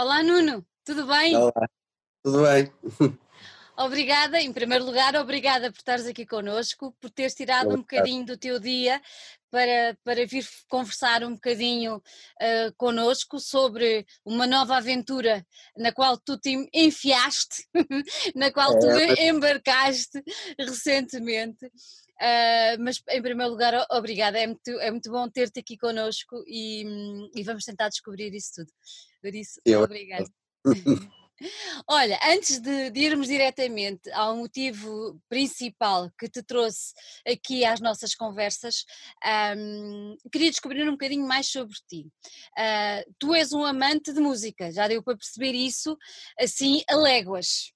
Olá Nuno, tudo bem? Olá, tudo bem? Obrigada, em primeiro lugar, obrigada por estares aqui connosco, por teres tirado um bocadinho do teu dia para, para vir conversar um bocadinho uh, connosco sobre uma nova aventura na qual tu te enfiaste, na qual tu é, embarcaste recentemente. Uh, mas em primeiro lugar, obrigada, é muito, é muito bom ter-te aqui connosco e, e, vamos tentar descobrir isso tudo. Por isso, Eu... obrigada. Olha, antes de, de, irmos diretamente ao motivo principal que te trouxe aqui às nossas conversas, um, queria descobrir um bocadinho mais sobre ti. Uh, tu és um amante de música, já deu para perceber isso assim a léguas,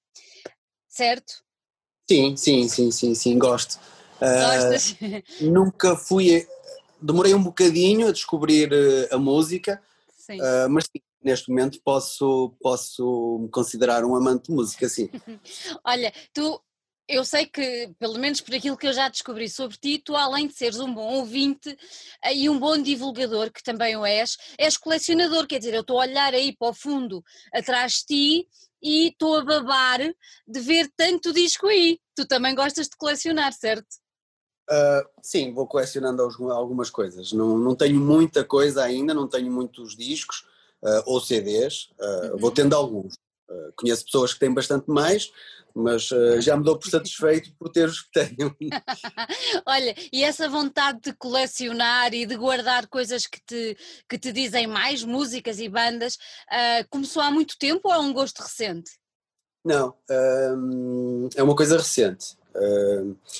certo? Sim, sim, sim, sim, sim, gosto. Gostas? Uh, nunca fui, demorei um bocadinho a descobrir eh, a música, uh, mas sim, neste momento posso, posso me considerar um amante de música, sim. Olha, tu, eu sei que, pelo menos por aquilo que eu já descobri sobre ti, tu além de seres um bom ouvinte e um bom divulgador, que também o és, és colecionador, quer dizer, eu estou a olhar aí para o fundo atrás de ti e estou a babar de ver tanto disco aí. Tu também gostas de colecionar, certo? Uh, sim, vou colecionando algumas coisas. Não, não tenho muita coisa ainda, não tenho muitos discos, uh, ou CDs, uh, uhum. vou tendo alguns. Conheço pessoas que têm bastante mais, mas já me dou por satisfeito por ter os que tenho. Olha, e essa vontade de colecionar e de guardar coisas que te, que te dizem mais, músicas e bandas, começou há muito tempo ou é um gosto recente? Não, é uma coisa recente.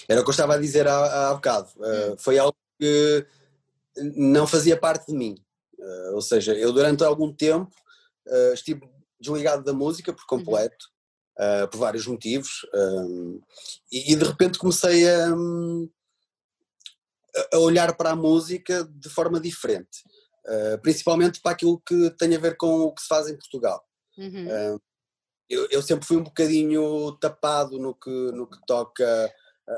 Era o que eu estava a dizer há, há bocado. Hum. Foi algo que não fazia parte de mim. Uh, ou seja, eu durante algum tempo uh, estive desligado da música por uhum. completo, uh, por vários motivos, e, e, de repente comecei a, a, olhar para a música de forma diferente, principalmente para aquilo que tem a ver com o que se faz em Portugal. Uhum. Eu, eu, sempre fui um bocadinho tapado no que, no que toca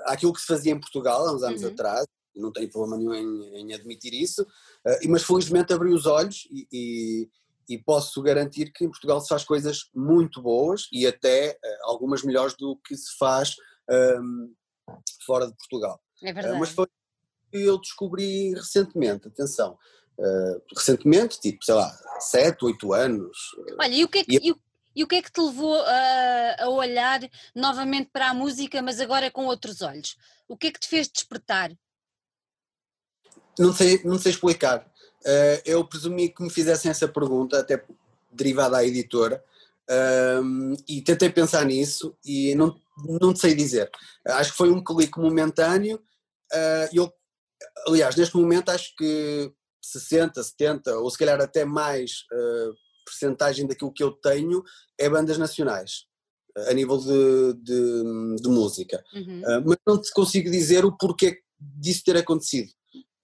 àquilo que se fazia em Portugal há uns anos uhum. atrás, não tenho problema nenhum em, em admitir isso, uh, mas felizmente abri os olhos e, e, e, posso garantir que em Portugal se faz coisas muito boas e até uh, algumas melhores do que se faz um, ehm, fora de Portugal. É verdade. Uh, mas foi que eu descobri recentemente, atenção, recentemente, tipo, sei lá, 7, 8 anos. Olha, e o que é que, e... E o que é que te levou a, a, olhar novamente para a música, mas agora com outros olhos? O que é que te fez despertar? Não sei, não sei explicar. Uh, eu presumi que me fizessem essa pergunta, até derivada à editora, uh, e tentei pensar nisso e não, não sei dizer. Acho que foi um clique momentâneo. Uh, eu, aliás, neste momento acho que 60, 70 ou se calhar até mais uh, percentagem daquilo que eu tenho é bandas nacionais a nível de, de, de música. Uhum. Uh, mas não te consigo dizer o porquê disso ter acontecido.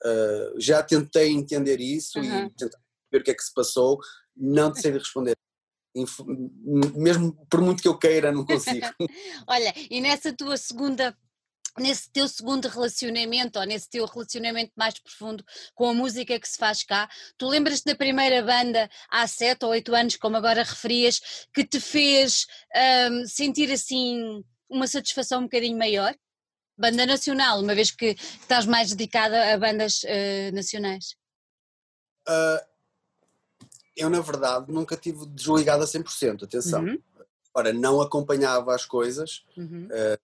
Uh, já tentei entender isso uhum. e tentar ver o que é que se passou, não sei responder. Mesmo por muito que eu queira, não consigo. Olha, e nessa tua segunda nesse teu segundo relacionamento ou nesse teu relacionamento mais profundo com a música que se faz cá, tu lembras-te da primeira banda há sete ou oito anos, como agora referias, que te fez um, sentir assim uma satisfação um bocadinho maior? banda nacional, uma vez que estás mais dedicada a bandas uh, nacionais? Uh, eu, na verdade, nunca tive desligado a 100%, atenção. Uhum. Ora, não acompanhava as coisas uhum. uh,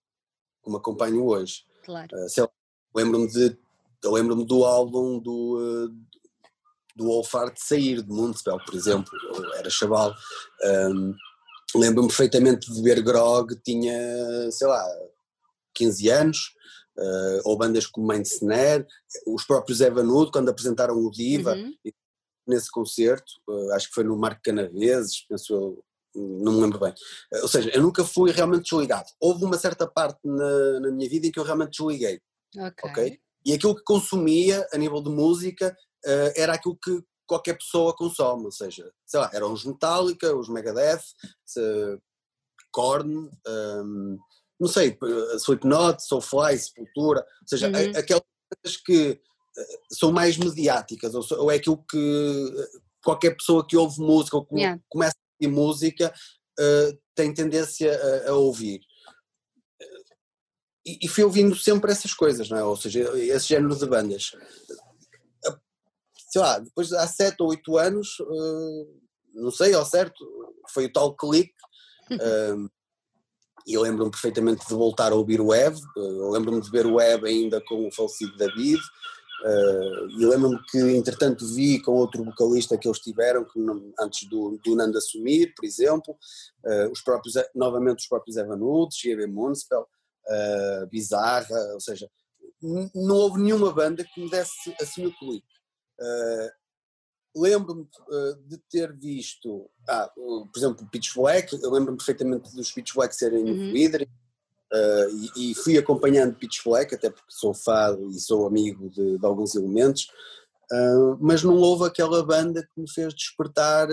como acompanho hoje. Claro. lembro-me de lembro-me do álbum do, do Wolfart de sair, de Municipal, por exemplo, eu era chaval. Um, lembro-me perfeitamente de ver Grog, tinha, sei lá, 15 anos, uh, ou bandas como Snare, os próprios Evanudo, quando apresentaram o Diva, uhum. nesse concerto, uh, acho que foi no Marco Canaveses, penso eu, não me lembro bem. Uh, ou seja, eu nunca fui realmente desligado. Houve uma certa parte na, na minha vida em que eu realmente desliguei. Ok. okay? E aquilo que consumia a nível de música era aquilo que qualquer pessoa consome, ou seja, sei lá, eram os Metallica, os Megadeth, Korn, um, não sei, Slipknot, Soulfly, Sepultura, ou seja, uhum. aquelas que eh, são mais mediáticas, ou, ou, é aquilo que eh, qualquer pessoa que ouve música ou que yeah. começa e música uh, tem tendência a, a ouvir. E, e, fui ouvindo sempre essas coisas, não é? Ou seja, esse género de bandas. Sei lá, depois há sete ou oito anos, uh, não sei ao certo, foi o tal clique. Uh, e eu lembro-me perfeitamente de voltar a ouvir o Web, eu lembro-me de ver o Web ainda com o falecido David, Uh, e lembro-me que, entretanto, vi com outro vocalista que eles tiveram, que antes do, do Nando assumir, por exemplo, uh, os próprios, novamente os próprios Evan Woods, G.B. Municipal, uh, Bizarra, ou seja, não houve nenhuma banda que me desse assim o clique. Uh, lembro-me de ter visto, ah, por exemplo, o Pitch Black, eu lembro-me perfeitamente dos Pitch Black serem uhum. no Vidre, Uh, e, e, fui acompanhando Pitch Black, até porque sou fã e sou amigo de, de alguns elementos, uh, mas não houve aquela banda que me fez despertar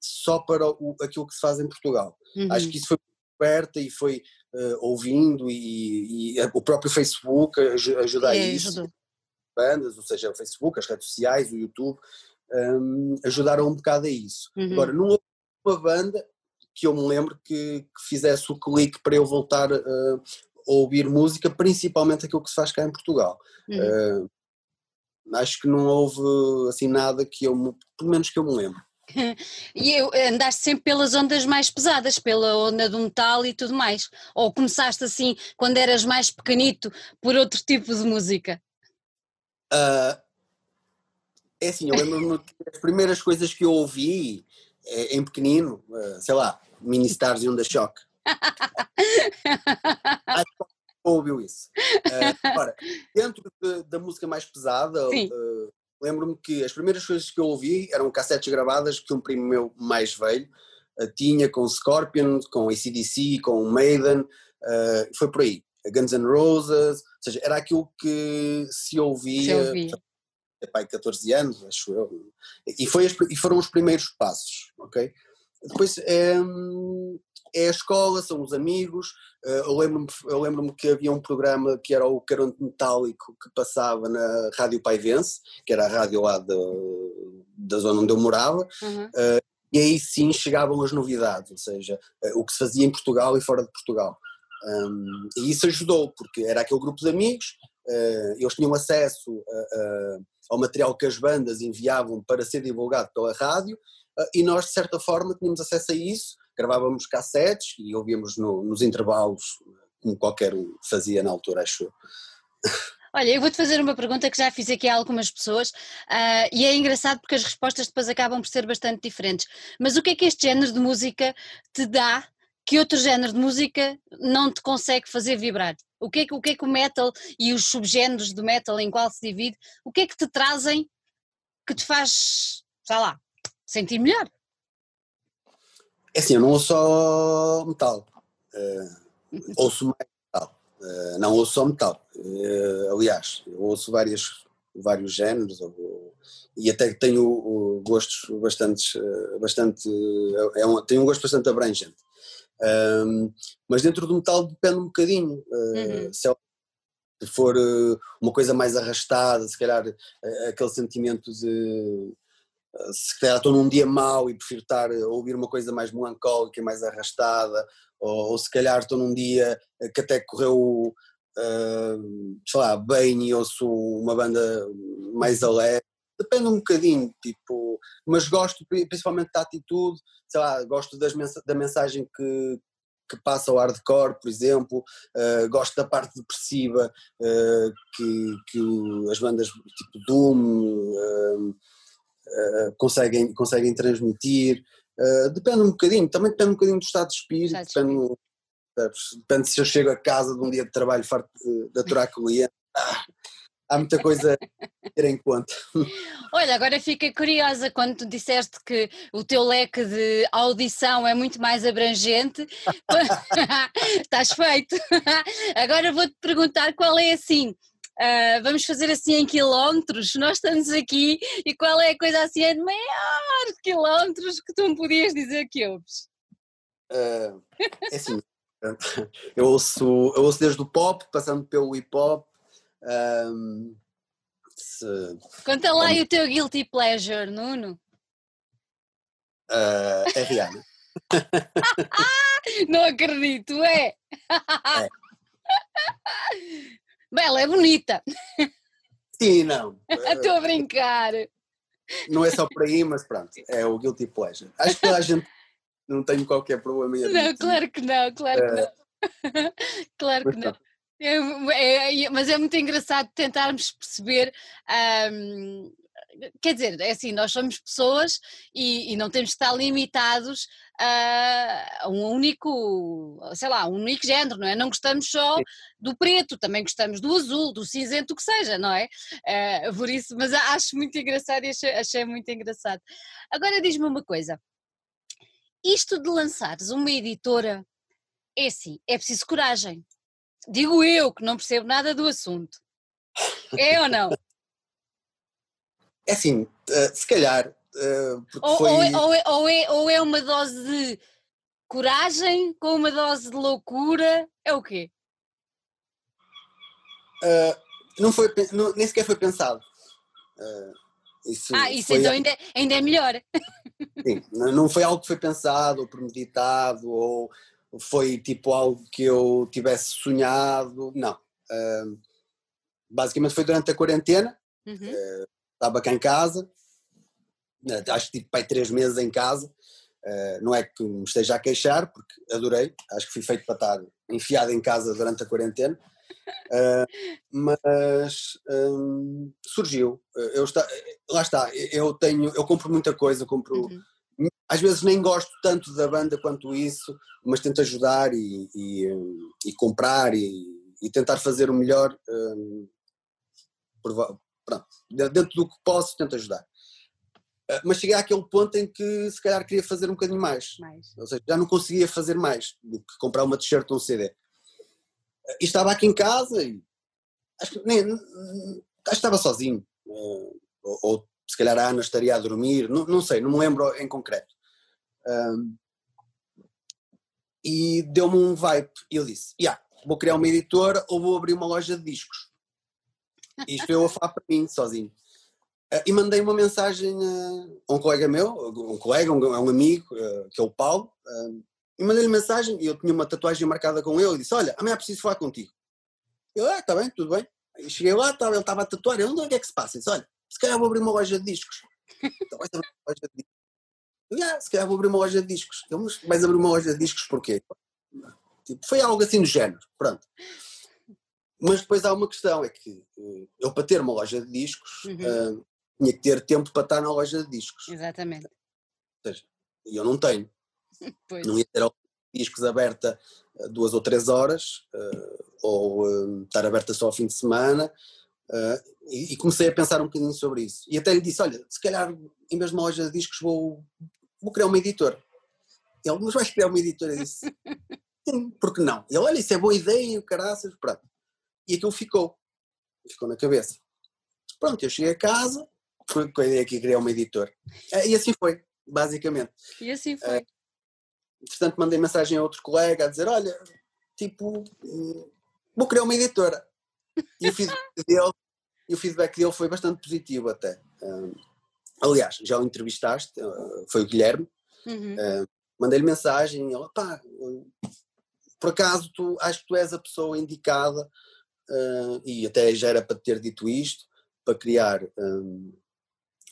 só para o, aquilo que se faz em Portugal. Uhum. Acho que isso foi aberta e foi uh, ouvindo e, e, o próprio Facebook ajuda a isso. Ajudou. Bandas, ou seja, o Facebook, as redes sociais, o YouTube, um, ajudaram um bocado a isso. Uhum. Agora, não houve uma banda que eu me lembro que, que fizesse o clique para eu voltar uh, a ouvir música, principalmente aquilo que se faz cá em Portugal. Uhum. Uh, acho que não houve assim nada que eu, pelo menos que eu me lembro. e eu, andaste sempre pelas ondas mais pesadas, pela onda do metal e tudo mais? Ou começaste assim, quando eras mais pequenito, por outro tipo de música? Uh, é assim, eu lembro-me que as primeiras coisas que eu ouvi é, em pequenino, uh, sei lá, Mini Stars e Onda Shock. Acho que ouviu isso. Uh, agora, dentro de, da música mais pesada, uh, lembro-me que as primeiras coisas que eu ouvi eram cassetes gravadas que um primo meu mais velho uh, tinha com Scorpion, com ACDC, com Maiden, foi por aí. Guns N' Roses, ou seja, era aquilo que se ouvia, se ouvia pai, 14 anos, acho eu, e, foi e foram os primeiros passos, ok? Depois é, é a escola, são os amigos, eh, eu lembro-me lembro que havia um programa que era o Caronte Metálico que passava na Rádio Paivense, que era a rádio lá de, da zona onde eu morava, uhum. Eh, e aí sim chegavam as novidades, ou seja, eh, o que se fazia em Portugal e fora de Portugal. Um, e isso ajudou, porque era aquele grupo de amigos, uh, eles tinham acesso a, ao material que as bandas enviavam para ser divulgado pela rádio uh, e nós, de certa forma, tínhamos acesso a isso, gravávamos cassetes e ouvíamos no, nos intervalos, como qualquer um fazia na altura, acho. Olha, eu vou-te fazer uma pergunta que já fiz aqui a algumas pessoas uh, e é engraçado porque as respostas depois acabam por ser bastante diferentes. Mas o que é que este género de música te dá que outro género de música não te consegue fazer vibrar? O que, é que, o que é que o metal e os subgéneros do metal em qual se divide, o que é que te trazem que te faz, sei lá, sentir melhor? É assim, eu não ouço só metal, uh, ouço mais metal, uh, não ouço só metal, uh, aliás, eu ouço várias, vários géneros e até tenho gostos bastante, bastante é um, tenho um gosto bastante abrangente. Um, mas dentro do metal depende um bocadinho. Uh, uhum. Se for uh, uma coisa mais arrastada, se calhar uh, aquele sentimento de se calhar estou num dia mau e prefiro estar a ouvir uma coisa mais melancólica e mais arrastada, ou, ou se calhar estou num dia que até correu, sei lá, bem e ouço uma banda mais uhum. alegre depende um bocadinho, tipo, mas gosto principalmente da atitude, sei lá, gosto das mens da mensagem que, que passa o hardcore, por exemplo, uh, gosto da parte depressiva uh, que, que as bandas tipo Doom uh, conseguem, conseguem transmitir, depende um bocadinho, também depende um bocadinho do estado de espírito, depende, depende se eu chego a casa de um dia de trabalho farto de, de aturar cliente, ah, há muita coisa a ter em conta. Olha, agora fiquei curiosa quando tu disseste que o teu leque de audição é muito mais abrangente. Estás feito. Agora vou-te perguntar qual é assim. Uh, vamos fazer assim em quilómetros, nós estamos aqui e qual é a coisa assim de maior quilómetros que tu me podias dizer que ouves? Uh, é assim, eu ouço, eu ouço desde o pop, passando pelo hip hop, um, se, Conta lá como... o teu guilty pleasure, Nuno. Uh, é Rihanna. não acredito, é? é. Bem, ela é bonita. Sim, não. Estou a brincar. Não é só por aí, mas pronto, é o guilty pleasure. Acho que a gente não tem qualquer problema em Não, claro que não, claro que não. claro que não. É, é, mas é muito engraçado tentarmos perceber um, quer dizer, é assim, nós somos pessoas e, e não temos que estar limitados a um único, sei lá, um único género, não é? Não gostamos só do preto, também gostamos do azul, do cinzento, o que seja, não é? é por isso, mas acho muito engraçado e achei, achei muito engraçado. Agora diz-me uma coisa, isto de lançares uma editora, é assim, é preciso coragem. Digo eu que não percebo nada do assunto. É ou não? É assim, uh, se calhar. Uh, ou, foi... ou, é, ou, é, ou, é, ou é uma dose de coragem com uma dose de loucura? É o quê? Uh, não foi, não, nem sequer foi pensado. Isso ah, isso então ainda, ainda é melhor. Sim, não foi algo que foi pensado ou premeditado ou foi tipo algo que eu tivesse sonhado, não. basicamente foi durante a quarentena, uhum. Estava cá em casa, né, acho que tive pai três meses em casa, uh, não é que me esteja a queixar, porque adorei, acho que fui feito para estar enfiado em casa durante a quarentena, uh, mas um, surgiu, eu está, lá está, eu tenho, eu compro muita coisa, compro, uhum. Às vezes nem gosto tanto da banda quanto isso, mas tento ajudar e, e, e comprar e, e, tentar fazer o melhor um, pronto, dentro do que posso, tento ajudar. Ah, mas cheguei àquele ponto em que se calhar queria fazer um bocadinho mais. mais. Ou seja, já não conseguia fazer mais do que comprar uma t-shirt ou um CD. Ah, e estava aqui em casa e acho que, nem, acho que estava sozinho. Ou, ou, se calhar a Ana estaria a dormir, não, não sei, não me lembro em concreto. Um, e deu-me um vibe e eu disse, yeah, vou criar uma editora ou vou abrir uma loja de discos. Isto eu a falar para mim, sozinho. Uh, e mandei uma mensagem a um colega meu, um colega, um, um amigo, uh, que é o Paulo, uh, e mandei-lhe mensagem, e eu tinha uma tatuagem marcada com ele, e disse, olha, amanhã preciso falar contigo. Eu, ah, está bem, tudo bem. E cheguei lá, ele estava a tatuar, eu, não, o que é que se passa? Disse, olha, se calhar vou abrir uma loja de discos. Então vais abrir uma loja de discos. Eu, ah, se calhar vou abrir uma loja de discos. Eu, mas vais abrir uma loja de discos porquê? Tipo, foi algo assim do género, pronto. Mas depois há uma questão, é que eh, eu para ter uma loja de discos uhum. uh, tinha que ter tempo para estar na loja de discos. Exatamente. Ou seja, eu não tenho. Pois. Não ia ter discos aberta eh, duas ou três horas, uh, ou uh, estar aberta só ao fim de semana, e, e, comecei a pensar um bocadinho sobre isso. E até lhe disse, olha, se calhar em vez de uma loja de discos vou, vou criar uma editora. Ele, mas vais criar uma editora? Eu disse, sim, porque não? Ele, olha, isso é boa ideia, caraças, pronto. E aquilo ficou. Ficou na cabeça. Pronto, eu cheguei a casa, foi com a ideia que criar uma editora. Eh, e assim foi, basicamente. E assim foi. Uh, portanto, mandei mensagem a outro colega a dizer: Olha, tipo, hum, vou criar uma editora. E o feedback dele, o feedback dele foi bastante positivo até. Aliás, já o entrevistaste, uh, foi o Guilherme. Uhum. Uh, Mandei-lhe mensagem, ele, pá, por acaso tu acho que tu és a pessoa indicada uh, e até já era para ter dito isto, para criar um,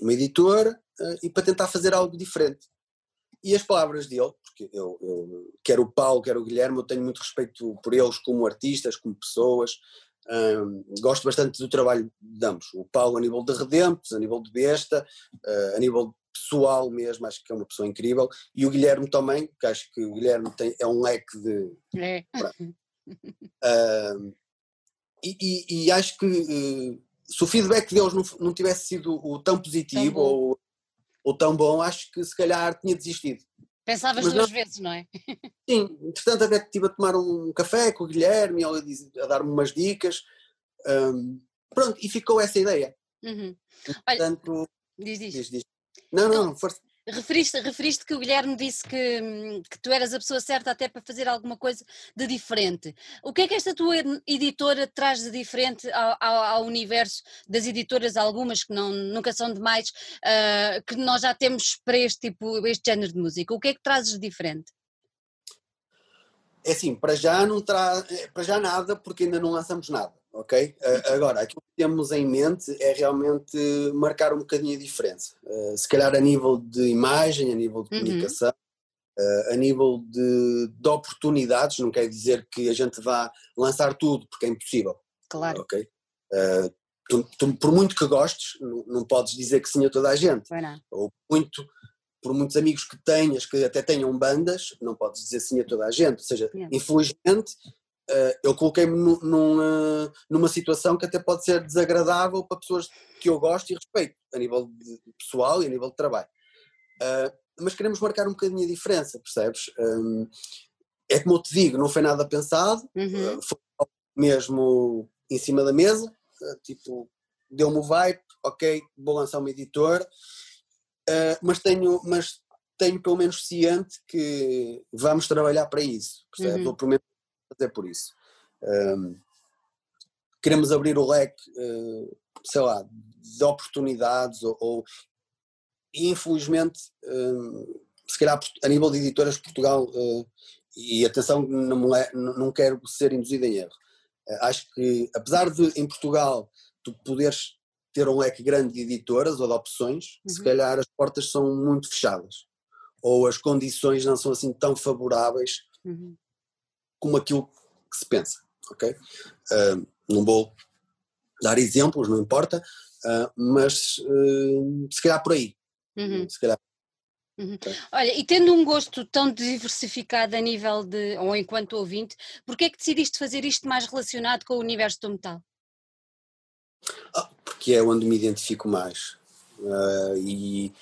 uma editora uh, e para tentar fazer algo diferente. E as palavras dele, porque eu, eu quer o Paulo, quer o Guilherme, eu tenho muito respeito por eles como artistas, como pessoas, um, gosto bastante do trabalho de ambos. O Paulo a nível de Redemptos, a nível de Besta, uh, a nível pessoal mesmo, acho que é uma pessoa incrível. E o Guilherme também, que acho que o Guilherme tem, é um leque de. É. Uh, e, e, e acho que uh, se o feedback deles não, não tivesse sido o tão positivo tão ou, ou tão bom, acho que se calhar tinha desistido. Pensavas Mas duas vezes, não é? Sim, entretanto até estive a tomar um café com o Guilherme, ele a dar-me umas dicas, um, pronto, e ficou essa ideia. Uhum. Portanto, Olha, diz, diz. diz, diz. Não, não, não, força. Referiste, referiste que o Guilherme disse que, que tu eras a pessoa certa até para fazer alguma coisa de diferente. O que é que esta tua editora traz de diferente ao, ao, ao universo das editoras, algumas que não, nunca são demais, uh, que nós já temos para este tipo, este género de música? O que é que trazes de diferente? É assim, para já não traz, para já nada, porque ainda não lançamos nada ok? Agora, aquilo que temos em mente é realmente marcar um bocadinho a diferença. Uh, se calhar a nível de imagem, a nível de uhum. comunicação, uh, a nível de, de, oportunidades, não quer dizer que a gente vá lançar tudo, porque é impossível. Claro. Ok? Tu, tu, por muito que gostes, não, não, podes dizer que sim a toda a gente. Ou muito, por muitos amigos que tenhas, que até tenham bandas, não podes dizer sim a toda a gente. Ou seja, yeah. infelizmente eu coloquei-me num, numa situação que até pode ser desagradável para pessoas que eu gosto e respeito, a nível pessoal e a nível de trabalho. Uh, mas queremos marcar um bocadinho a diferença, percebes? Um, é como eu te digo, não foi nada pensado, uhum. uh, foi mesmo em cima da mesa, tipo, deu-me o vibe, ok, vou lançar uma editora, mas tenho, mas tenho pelo menos ciente que vamos trabalhar para isso, percebes? Uhum. Ou pelo menos fazer por isso. Um, queremos abrir o leque, uh, sei lá, de oportunidades ou, ou infelizmente, um, se calhar a nível de editoras Portugal, uh, e atenção, não, não quero ser induzido em erro. Uh, acho que, apesar de em Portugal tu poderes ter um leque grande de editoras ou de opções, uhum. se calhar as portas são muito fechadas ou as condições não são assim tão favoráveis uhum como aquilo que se pensa, ok? Uh, não vou dar exemplos, não importa, uh, mas uh, se calhar por aí. Uhum. Se calhar. Uhum. Olha, e tendo um gosto tão diversificado a nível de, ou enquanto ouvinte, porquê é que decidiste fazer isto mais relacionado com o universo do metal? Ah, porque é onde me identifico mais e,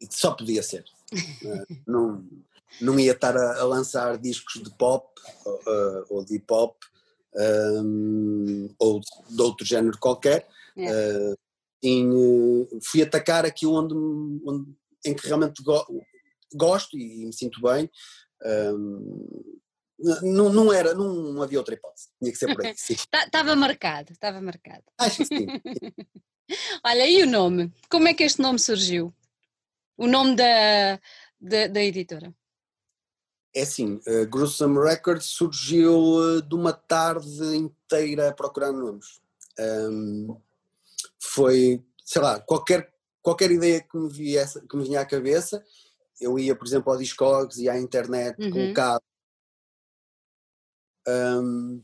e, só podia ser. Não, não ia estar a, a lançar discos de pop uh, ou de hip hop um, ou de outro género qualquer. Uh, em, fui atacar aqui onde, onde, em que realmente go, gosto e, e, me sinto bem. Um, não, não era, não havia outra hipótese, tinha que ser por aí. Estava tá, marcado, estava marcado. Acho que sim. Olha, e o nome? Como é que este nome surgiu? O nome da, da, da editora? É assim, uh, Gruesome Records surgiu uh, de uma tarde inteira a procurar nomes. Um, foi, sei lá, qualquer, qualquer ideia que me, viesse, que me vinha à cabeça, eu ia, por exemplo, ao Discogs e à internet, uhum. Um,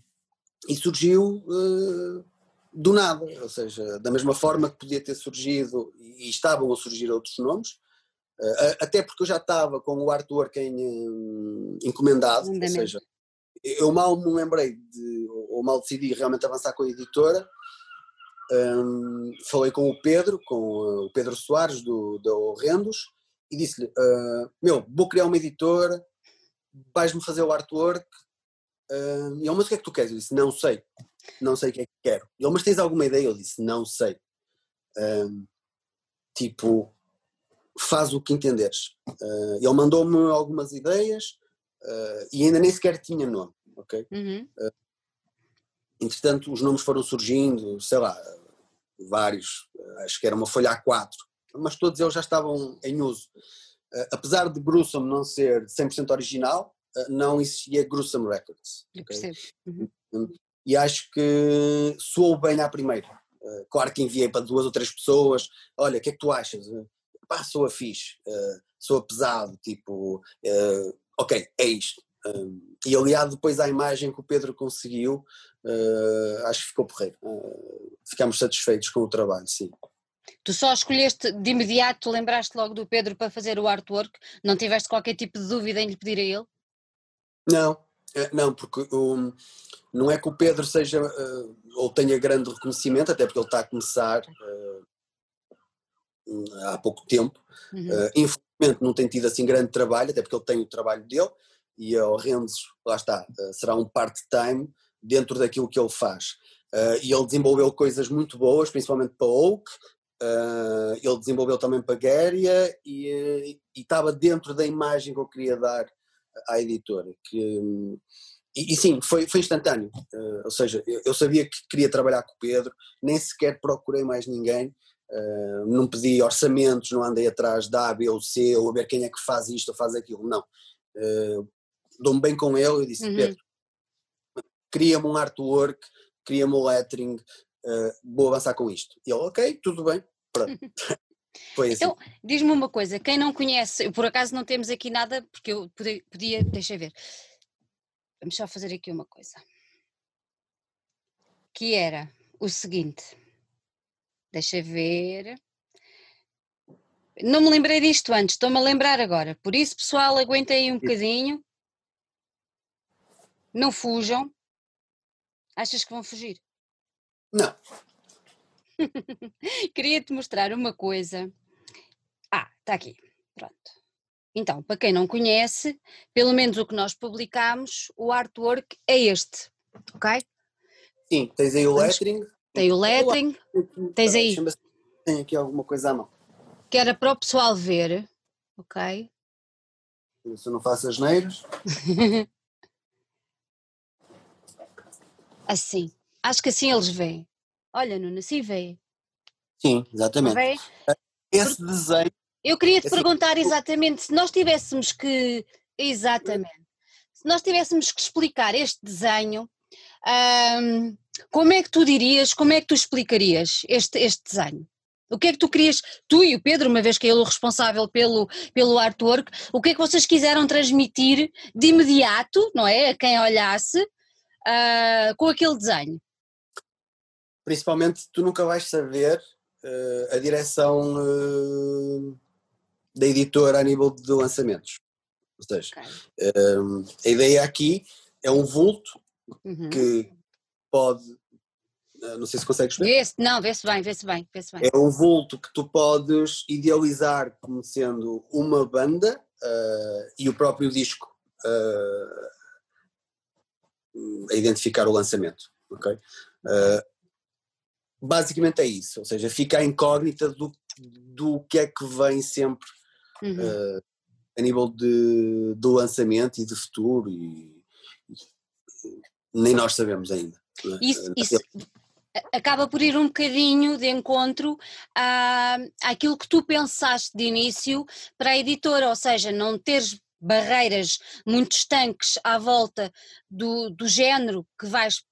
e surgiu uh, do nada, ou seja, da mesma forma que podia ter surgido e estavam a surgir outros nomes, até porque eu já estava com o artwork em, um, encomendado, ou seja, eu mal me lembrei de, ou mal decidi realmente avançar com a editora. Um, falei com o Pedro, com uh, o Pedro Soares do, da Horrendos, e disse-lhe: uh, Meu, vou criar uma editora, vais-me fazer o artwork. Uh, e ele, mas o que é que tu queres? Eu disse: Não sei, não sei o que é que quero. E ele, mas tens alguma ideia? Eu disse: Não sei. Um, tipo, faz o que entenderes. Uh, ele mandou-me algumas ideias uh, e ainda nem sequer tinha nome, ok? Uhum. Uh, entretanto, os nomes foram surgindo, sei lá, vários, acho que era uma folha A4, mas todos eles já estavam em uso. apesar de Gruesome não ser 100% original, não existia Gruesome Records. Okay? Uhum. Hum, e acho que soou bem à primeira. claro que enviei para duas ou três pessoas, olha, o que é que tu achas? Pá, soa fixe, uh, soa pesado, tipo, uh, ok, é isto. Um, e aliado depois à imagem que o Pedro conseguiu, uh, acho que ficou porreiro. Uh, ficámos satisfeitos com o trabalho, sim. Tu só escolheste de imediato, lembraste logo do Pedro para fazer o artwork? Não tiveste qualquer tipo de dúvida em lhe pedir a ele? Não, não, porque um, não é que o Pedro seja uh, ou tenha grande reconhecimento, até porque ele está a começar, uh, há pouco tempo. Uhum. Uh, infelizmente não tem tido assim grande trabalho, até porque ele tem o trabalho dele e ao Renzo, lá está, uh, será um part-time dentro daquilo que ele faz. Uh, e ele desenvolveu coisas muito boas, principalmente para Oak, ele desenvolveu também Paguéria e estava dentro da imagem que eu queria dar à editora. Que, e, e sim, foi, foi instantâneo. Ou seja, eu, eu, sabia que queria trabalhar com o Pedro, nem sequer procurei mais ninguém. Uh, não pedi orçamentos, não andei atrás da A, B ou C, ou a ver quem é que faz isto ou faz aquilo. Não. Dou-me bem com ele. Eu disse: uhum. Pedro, cria-me um artwork, cria-me um lettering, uh, vou avançar com isto. E ele, ok, tudo bem, pronto. Foi assim. Então, diz-me uma coisa, quem não conhece, por acaso não temos aqui nada, porque eu podia, podia deixa ver, vamos só fazer aqui uma coisa, que era o seguinte, deixa ver, não me lembrei disto antes, estou-me a lembrar agora, por isso pessoal aguentem aí um bocadinho, não fujam, achas que vão fugir? Não. Queria-te mostrar uma coisa. Ah, está aqui. Pronto. Então, para quem não conhece, pelo menos o que nós publicamos, o artwork é este, ok? Sim, tens aí o lettering. Tem o lettering. Tens aí. Tem aqui alguma coisa à mão. Que era para o pessoal ver, ok? Se eu não faço as neiras. assim. Acho que assim eles veem. Olha, Nuno, assim vê. Sim, exatamente. Vê? Esse desenho. Eu queria te assim, perguntar exatamente se nós tivéssemos que. Exatamente. Se nós tivéssemos que explicar este desenho, hum, como é que tu dirias, como é que tu explicarias este, este desenho? O que é que tu querias, tu e o Pedro, uma vez que é ele o responsável pelo, pelo artwork, o que é que vocês quiseram transmitir de imediato, não é? A quem olhasse, uh, com aquele desenho? Principalmente, tu nunca vais saber uh, a direção uh, da editora a nível de lançamentos. Ou seja, okay. a ideia aqui é um vulto uhum. que pode não sei se consegues ver. Vê não, vê-se bem, vê-se bem, vê bem. É um vulto que tu podes idealizar como sendo uma banda uh, e o próprio disco uh, a identificar o lançamento. ok? Uh, basicamente é isso, ou seja, fica a incógnita do, do que é que vem sempre uhum. uh, a nível de, do lançamento e de futuro e, e nem nós sabemos ainda. Isso, isso acaba por ir um bocadinho de encontro à, àquilo que tu pensaste de início para a editora, ou seja, não teres barreiras muito estanques à volta do, do género que vais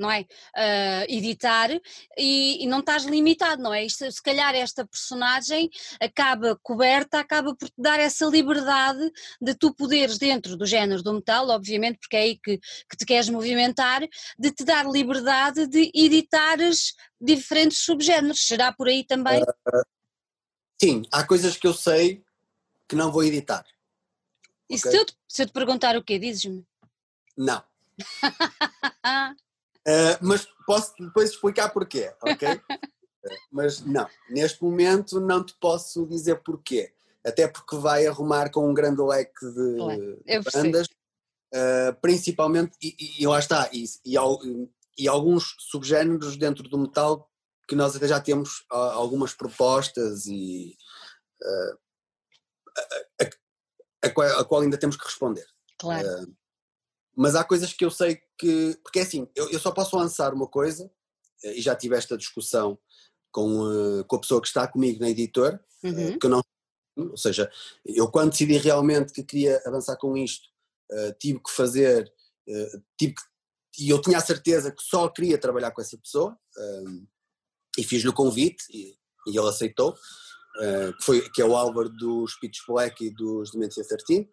não é? Uh, editar e, e, não estás limitado, não é? Isto, se calhar esta personagem acaba coberta, acaba por te dar essa liberdade de tu poderes, dentro do género do metal, obviamente, porque é aí que, que te queres movimentar, de te dar liberdade de editares diferentes subgéneros. Será por aí também? Uh, sim, há coisas que eu sei que não vou editar. E okay? se, eu te, se eu te perguntar o quê, dizes-me? Não. uh, mas posso depois explicar porquê, ok? uh, mas não, neste momento não te posso dizer porquê. Até porque vai arrumar com um grande leque de, bandas, uh, principalmente, e, e, lá está, e, e, e, alguns subgéneros dentro do metal que nós até já temos algumas propostas e a qual, a qual ainda temos que responder. Claro. Uh, mas há coisas que eu sei que. Porque é assim, eu, eu só posso lançar uma coisa, eh, e já tive esta discussão com, uh, com a pessoa que está comigo na editora, uhum. uh, que não. Ou seja, eu quando decidi realmente que queria avançar com isto, tive que fazer. tive que, e eu tinha a certeza que só queria trabalhar com essa pessoa, e fiz-lhe o convite, e, e ele aceitou. Eh, que, foi, que é o Álvaro dos Pitch Black e dos Dementia 13, uh,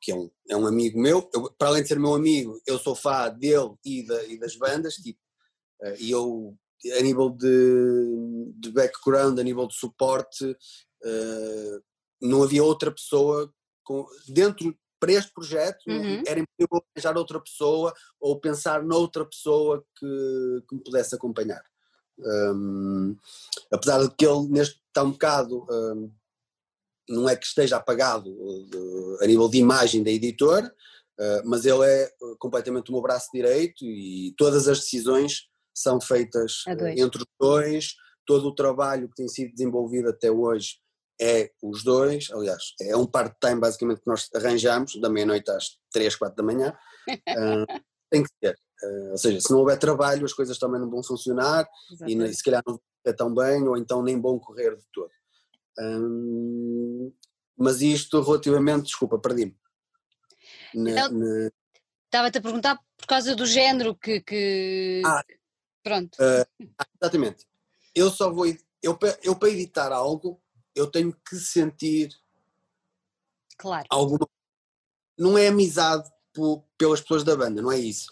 que é um, é um amigo meu. Eu, para além de ser meu amigo, eu sou fã dele e, da, e das bandas, tipo, uh, e eu, a nível de, de background, a nível de suporte, eh, não havia outra pessoa com, dentro para este projeto uhum. era impossível arranjar outra pessoa ou pensar noutra pessoa que, que me pudesse acompanhar. Um, apesar de que ele neste está um bocado, um, não é que esteja apagado uh, a nível de imagem da editora, uh, mas ele é completamente o meu braço direito e todas as decisões são feitas entre os dois, todo o trabalho que tem sido desenvolvido até hoje é os dois, aliás, é um part-time basicamente que nós arranjamos, da meia-noite às 3, 4 da manhã, uh, tem que ser. Uh, ou seja, se não houver trabalho as coisas também não vão funcionar Exatamente. e se calhar não vai tão bem ou então nem vão correr de todo. Um, mas isto relativamente, desculpa, perdi-me. Então, Estava-te a perguntar por causa do género que. que... Ah, Pronto. Uh, exatamente. Eu só vou. Eu, eu para editar algo, eu tenho que sentir. Claro. Alguma. Não é amizade por, pelas pessoas da banda, não é isso.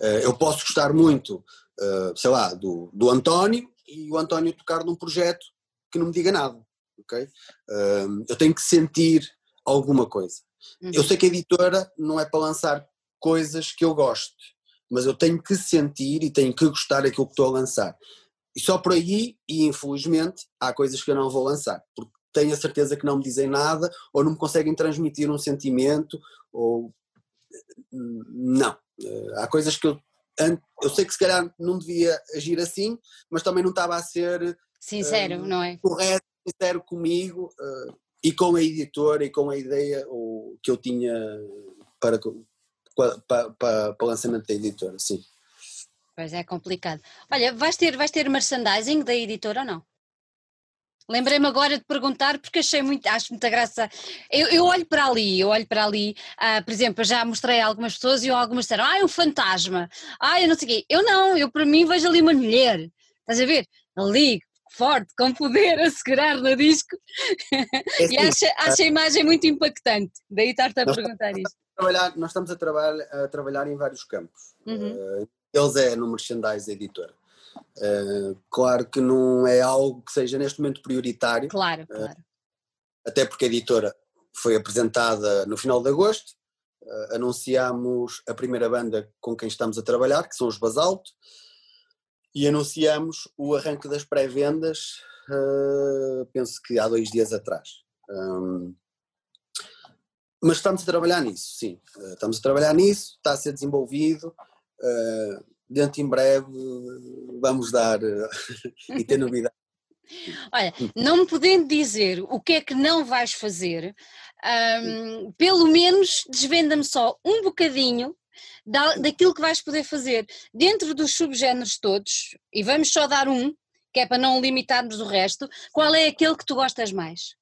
Uh, eu posso gostar muito, uh, sei lá, do, do António e o António tocar num projeto que não me diga nada. Ok? eu tenho que sentir alguma coisa. Uhum. Eu sei que a editora não é para lançar coisas que eu gosto, mas eu tenho que sentir e tenho que gostar daquilo que estou a lançar. E só por aí, e infelizmente, há coisas que eu não vou lançar, porque tenho a certeza que não me dizem nada, ou não me conseguem transmitir um sentimento, ou. Não. Há coisas que eu. Eu sei que se calhar não devia agir assim, mas também não estava a ser. Sincero, uh, não é? Correto, sincero comigo. Uh, e com a editora e com a ideia ou, que eu tinha para, para, para, para o lançamento da editora, sim. Pois é complicado. Olha, vais ter, vais ter merchandising da editora ou não? Lembrei-me agora de perguntar porque achei muito, acho muita graça. Eu, eu olho para ali, eu olho para ali, uh, por exemplo, eu já mostrei a algumas pessoas e algumas disseram, ah, é um fantasma, ah, eu não sei o quê. Eu não, eu para mim vejo ali uma mulher, estás a ver? Ali, forte, com poder a segurar no disco. É e acho, acho a imagem muito impactante. Daí estar-te a perguntar isto. Trabalhar, nós estamos a, trabalhar, a trabalhar em vários campos. Uhum. Uh, eles é no merchandise editora. Uh, claro que não é algo que seja neste momento prioritário. Claro, claro. Uh, até porque a editora foi apresentada no final de agosto. Uh, anunciamos a primeira banda com quem estamos a trabalhar, que são os Basalto e anunciamos o arranque das pré-vendas, uh, penso que há dois dias atrás. Um, mas estamos a trabalhar nisso, sim. Uh, estamos a trabalhar nisso, está a ser desenvolvido. Uh, dentro em breve vamos dar e ter novidades. Olha, não me podendo dizer o que é que não vais fazer, um, pelo menos desvenda-me só um bocadinho da, daquilo que vais poder fazer dentro dos subgéneros todos, e vamos só dar um, que é para não limitarmos o resto, qual é aquele que tu gostas mais?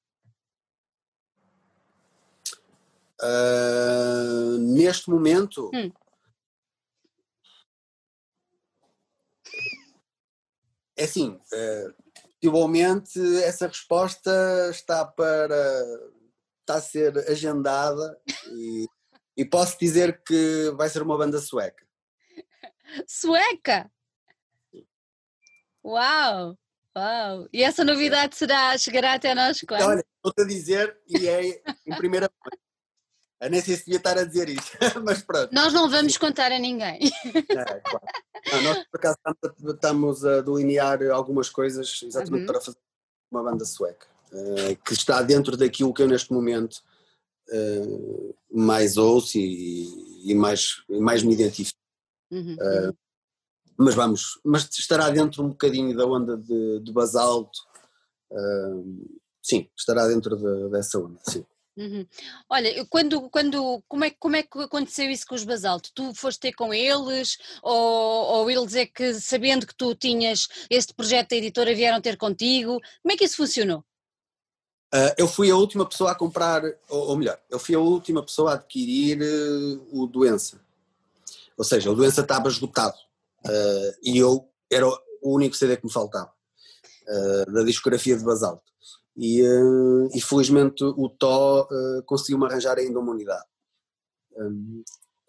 Uh, neste momento. Hum. É assim, uh, possivelmente essa resposta está para está a ser agendada e e posso dizer que vai ser uma banda sueca. Sueca? Uau! Uau! E essa novidade será, chegará até nós quando? Olha, estou-te a dizer e é em primeira mão. Eu nem sei se devia estar a dizer isto, mas pronto. Nós não vamos contar a ninguém. É, claro. não, nós, por acaso, estamos a delinear algumas coisas exatamente uhum. para fazer uma banda sueca, eh, que está dentro daquilo que eu neste momento uh, mais ouço e, e, mais, mais me identifico. Uhum. Uh, mas vamos, mas estará dentro um bocadinho da onda de, de basalto, uh, sim, estará dentro de, dessa onda, sim. Uhum. Olha, quando, quando, como, é, como é que aconteceu isso com os Basalto? Tu foste ter com eles ou, ou eles é que, sabendo que tu tinhas este projeto da editora, vieram ter contigo? Como é que isso funcionou? Uh, eu fui a última pessoa a comprar, ou, ou melhor, eu fui a última pessoa a adquirir uh, o Doença. Ou seja, o Doença estava esgotado. Uh, e eu era o único CD que me faltava, da discografia de Basalto. E, e felizmente o Tó conseguiu-me arranjar ainda uma unidade. Um,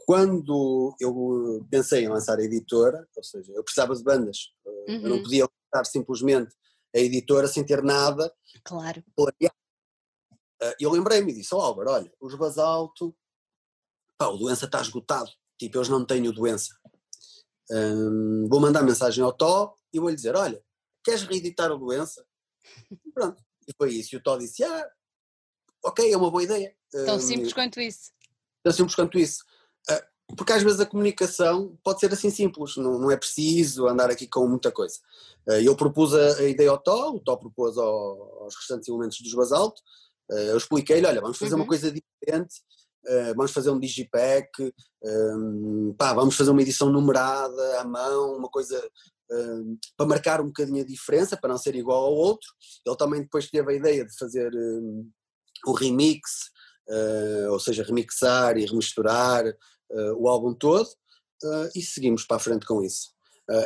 quando eu pensei em lançar a editora, ou seja, eu precisava de bandas, uhum. eu não uhum. podia lançar simplesmente a editora sem ter nada. Claro. Eh, eu lembrei-me e disse: Ó oh, Álvaro, olha, os Basalto, pá, o doença está esgotado. Tipo, eles não têm doença. Vou mandar mensagem ao Tó e vou-lhe dizer: olha, queres reeditar o doença? Pronto. E foi isso. E o Tó disse: ah, ok, é uma boa ideia. Tão simples quanto isso. Tão simples quanto isso. Uh, porque às vezes a comunicação pode ser assim simples, não, não é preciso andar aqui com muita coisa. Uh, eu propus a, ideia ao Tó, o Tó propôs ao, aos restantes elementos dos Basalto, uh, eu expliquei-lhe, olha, vamos fazer uhum. uma coisa diferente, Uh, vamos fazer um digipack, pá, vamos fazer uma edição numerada à mão, uma coisa para marcar um bocadinho a diferença, para não ser igual ao outro. Ele também depois teve a ideia de fazer o remix, ou seja, remixar e remisturar uh, o álbum todo, e seguimos para a frente com isso.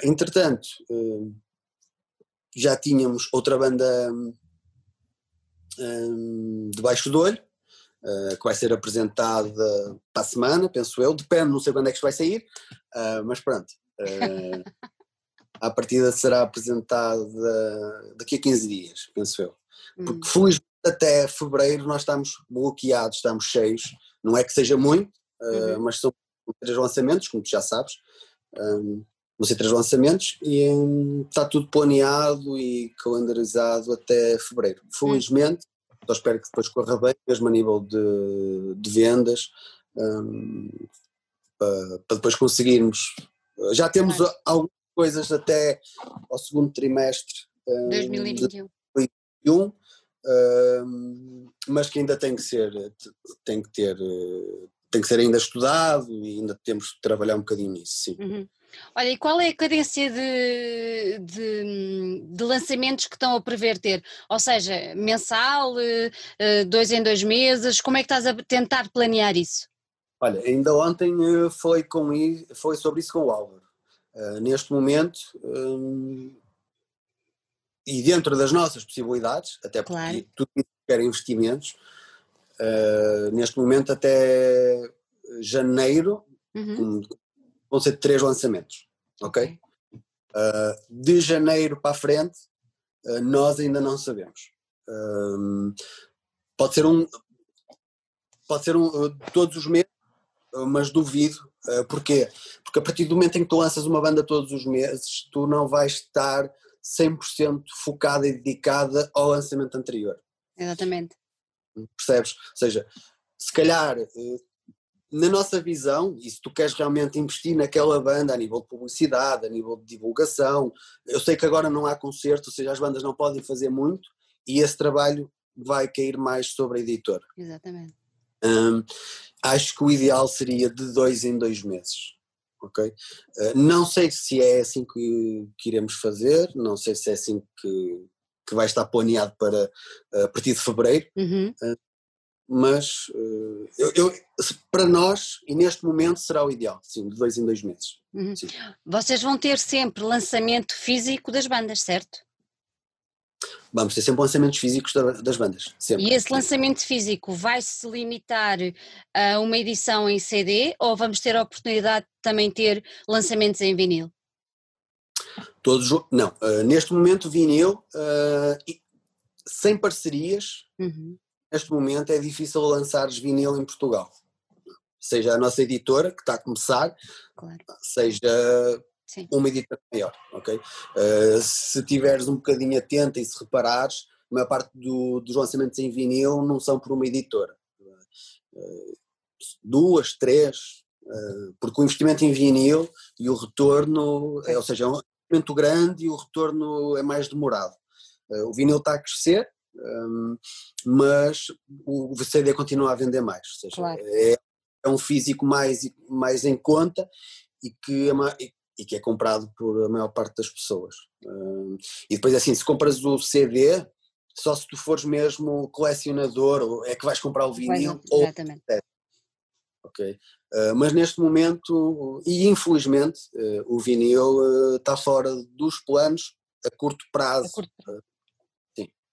entretanto, já tínhamos outra banda debaixo do olho, uh, que vai ser apresentada para a semana, penso eu, depende, não sei quando é que isto vai sair, uh, mas pronto. Uh, a partida será apresentada daqui a 15 dias, penso eu. Porque hum. felizmente até fevereiro nós estamos bloqueados, estamos cheios, não é que seja muito, uhum. mas são três lançamentos, como tu já sabes, um, vão ser três lançamentos e um, está tudo planeado e calendarizado até fevereiro. Hum. Felizmente, só espero que depois corra bem, mesmo a nível de, de vendas, um, para, para, depois conseguirmos. Já temos claro. algumas coisas até ao segundo trimestre um, 2021. De 2021 um, mas que ainda tem que ser, tem que ter, tem que ser ainda estudado e ainda temos que trabalhar um bocadinho nisso, sim. Uhum. Olha, e qual é a cadência de, de, de, lançamentos que estão a prever ter? Ou seja, mensal, eh, eh, dois em dois meses, como é que estás a tentar planear isso? Olha, ainda ontem eh, foi, com, foi sobre isso com o Álvaro. Uh, neste momento, um, e dentro das nossas possibilidades, até porque claro. tudo isso quer investimentos, uh, neste momento até janeiro, uhum vão ser três lançamentos, ok? Uh, de janeiro para a frente, uh, nós ainda não sabemos. Uh, pode ser um, pode ser um, todos os meses, mas duvido. porquê? Porque a partir do momento em que tu lanças uma banda todos os meses, tu não vais estar 100% focada e dedicada ao lançamento anterior. Exatamente. Percebes? Ou seja, se calhar na nossa visão, e se tu queres realmente investir naquela banda a nível de publicidade, a nível de divulgação, eu sei que agora não há concerto, ou seja, as bandas não podem fazer muito e esse trabalho vai cair mais sobre a editora. Exatamente. Um, acho que o ideal seria de dois em dois meses. Ok? Uh, não sei se é assim que, que, iremos fazer, não sei se é assim que, que vai estar planeado para uh, a partir de fevereiro. Uhum. Uh, mas uh, eu, eu, para nós, e neste momento, será o ideal, sim, de dois em dois meses. Uhum. Vocês vão ter sempre lançamento físico das bandas, certo? Vamos ter sempre lançamentos físicos das bandas. Sempre. E esse lançamento físico vai se limitar a uma edição em CD ou vamos ter a oportunidade de também ter lançamentos em vinil? Todos, não, uh, neste momento vinil, uh, sem parcerias, uhum neste momento é difícil lançares vinil em Portugal. Seja a nossa editora, que está a começar, claro. seja Sim. uma editora maior, ok? Uh, se tiveres um bocadinho atento e se reparares, a maior parte do, dos lançamentos em vinil não são por uma editora. Uh, duas, três, porque o investimento em vinil e o retorno, é, ou seja, investimento grande e o retorno é mais demorado. o vinil está a crescer, um, mas o CD continua a vender mais, ou seja, claro. é, é, um físico mais, mais em conta e que, é, e que é comprado por a maior parte das pessoas. Um, e depois assim, se compras o CD, só se tu fores mesmo colecionador é que vais comprar o vinil ou exatamente. ok uh, mas neste momento e infelizmente uh, o vinil está fora dos planos a curto prazo, a curto prazo.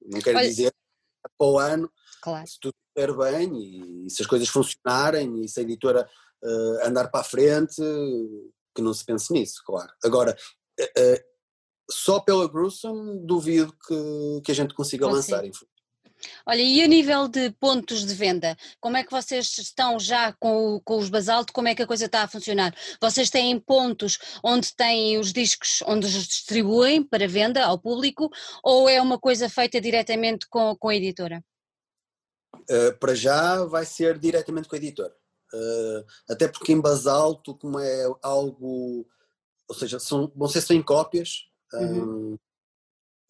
Não quero Olha, dizer para o ano, claro. se tudo estiver bem e, se as coisas funcionarem e se a editora andar para a frente, que não se pense nisso, claro. Agora, só pela Gruesome duvido que, que a gente consiga lançar. Olha, e a nível de pontos de venda, como é que vocês estão já com, com os basalto? Como é que a coisa está a funcionar? Vocês têm pontos onde têm os discos, onde os distribuem para venda ao público, ou é uma coisa feita diretamente com, com a editora? Uh, para já vai ser diretamente com a editora. até porque em basalto, como é algo, ou seja, são, vão ser 100 cópias, uhum.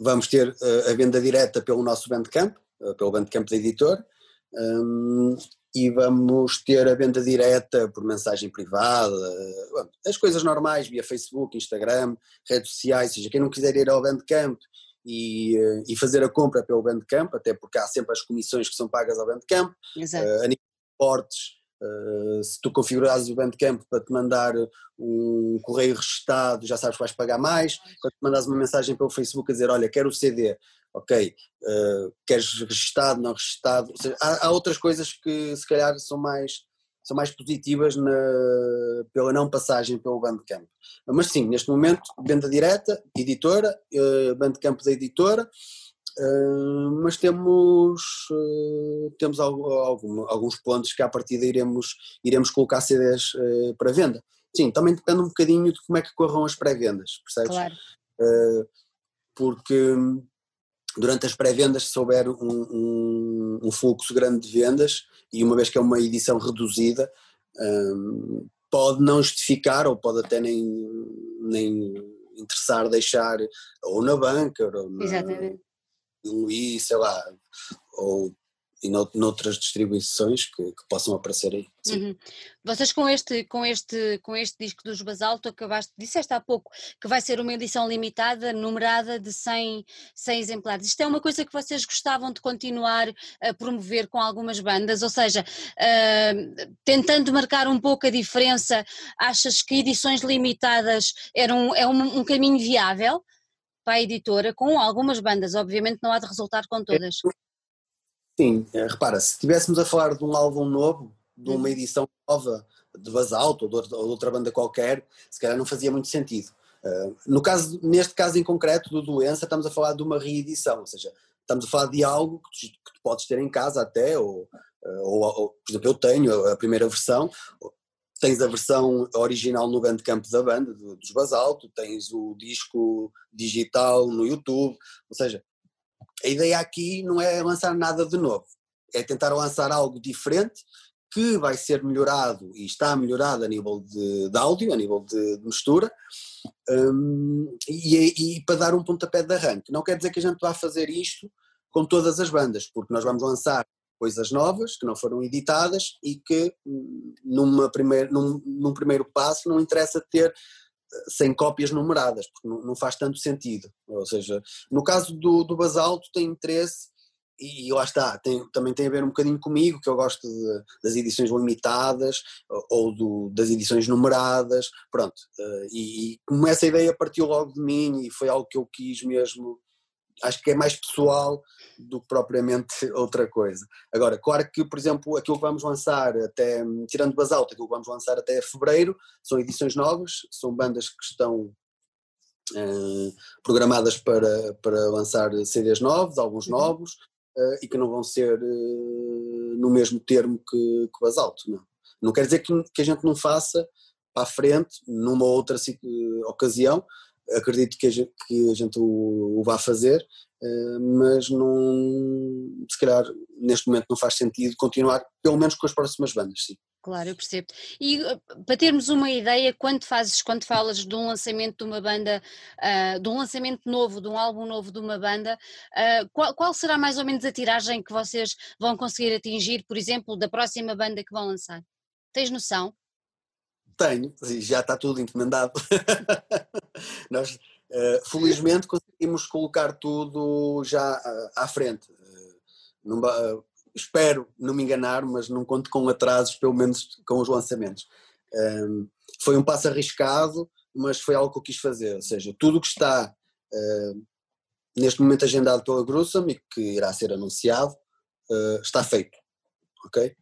Vamos ter a venda direta pelo nosso Bandcamp, pelo Bandcamp da editora, um, e vamos ter a venda direta por mensagem privada, as coisas normais via Facebook, Instagram, redes sociais, ou seja, quem não quiser ir ao Bandcamp e, eh, e fazer a compra pelo Bandcamp, até porque há sempre as comissões que são pagas ao Bandcamp, Exato. Uh, a nível de portes, uh, se tu configurares o Bandcamp para te mandar um correio registado, já sabes que vais pagar mais, quando te mandas uma mensagem pelo Facebook a dizer, olha, quero o CD, ok, uh, queres registado, não registado, seja, há, há, outras coisas que se calhar são mais, são mais positivas na, pela não passagem pelo Bandcamp. Mas sim, neste momento, venda direta, editora, uh, Bandcamp da editora, uh, mas temos, uh, temos algum, alguns pontos que à partida iremos, iremos colocar CDs para venda. Sim, também depende um bocadinho de como é que corram as pré-vendas, percebes? Claro. porque durante as pré-vendas, se houver um, um, um, fluxo grande de vendas, e uma vez que é uma edição reduzida, um, pode não justificar ou pode até nem, nem interessar deixar ou na banca ou na, Exatamente. No Luís, sei lá, ou e noutras distribuições que, que, possam aparecer aí. Uhum. Vocês com este, com, este, com este disco dos Basalto, acabaste, disseste há pouco que vai ser uma edição limitada, numerada de 100, 100 exemplares. Isto é uma coisa que vocês gostavam de continuar a promover com algumas bandas, ou seja, uh, tentando marcar um pouco a diferença, achas que edições limitadas eram, é um, um caminho viável? Para a editora, com algumas bandas, obviamente não há de resultar com todas. Sim, eh, repara, se estivéssemos a falar de um álbum novo, de uma uhum. edição nova de Basalto ou de outra banda qualquer, se calhar não fazia muito sentido. Uh, no caso, neste caso em concreto do Doença, estamos a falar de uma reedição, ou seja, estamos a falar de algo que tu, que tu podes ter em casa até, ou, uh, ou, ou, por exemplo, eu tenho a primeira versão, tens a versão original no Bandcamp da banda, dos Basalto, tens o disco digital no YouTube, ou seja, a ideia aqui não é lançar nada de novo, é tentar lançar algo diferente que vai ser melhorado e está melhorado a nível de, de áudio, a nível de, de mistura, um, e, e, para dar um pontapé de arranque. Não quer dizer que a gente vá fazer isto com todas as bandas, porque nós vamos lançar coisas novas que não foram editadas e que hum, numa primeir, num, num primeiro passo não interessa ter sem cópias numeradas, porque não, não, faz tanto sentido. Ou seja, no caso do, do basalto tem interesse e lá está, tem, também tem a ver um bocadinho comigo, que eu gosto de, das edições limitadas ou do, das edições numeradas, pronto. Eh, e, e como essa ideia partiu logo de mim e foi algo que eu quis mesmo acho que é mais pessoal do que propriamente outra coisa. Agora, claro que, por exemplo, aquilo que vamos lançar até, tirando Basalto, aquilo que vamos lançar até fevereiro, são edições novas, são bandas que estão uh, programadas para, para lançar CDs novos, alguns uhum. novos, uh, e que não vão ser uh, no mesmo termo que, que Basalto, não. Não quer dizer que, que a gente não faça para a frente, numa outra ocasião, acredito que a gente, que a gente o, o vá fazer, uh, mas não, se calhar neste momento não faz sentido continuar, pelo menos com as próximas bandas, sim. Claro, eu percebo. E eh, para termos uma ideia, quando fazes, quando falas de um lançamento de uma banda, uh, de um lançamento novo, de um álbum novo de uma banda, uh, qual, qual, será mais ou menos a tiragem que vocês vão conseguir atingir, por exemplo, da próxima banda que vão lançar? Tens noção? Tenho, já está tudo encomendado. Nós, uh, felizmente, conseguimos colocar tudo já uh, à frente. Não, espero não me enganar, mas não conto com atrasos, pelo menos com os lançamentos. Um, foi um passo arriscado, mas foi algo que eu quis fazer. Ou seja, tudo que está neste momento agendado pela Grussam e que irá ser anunciado está feito. Ok?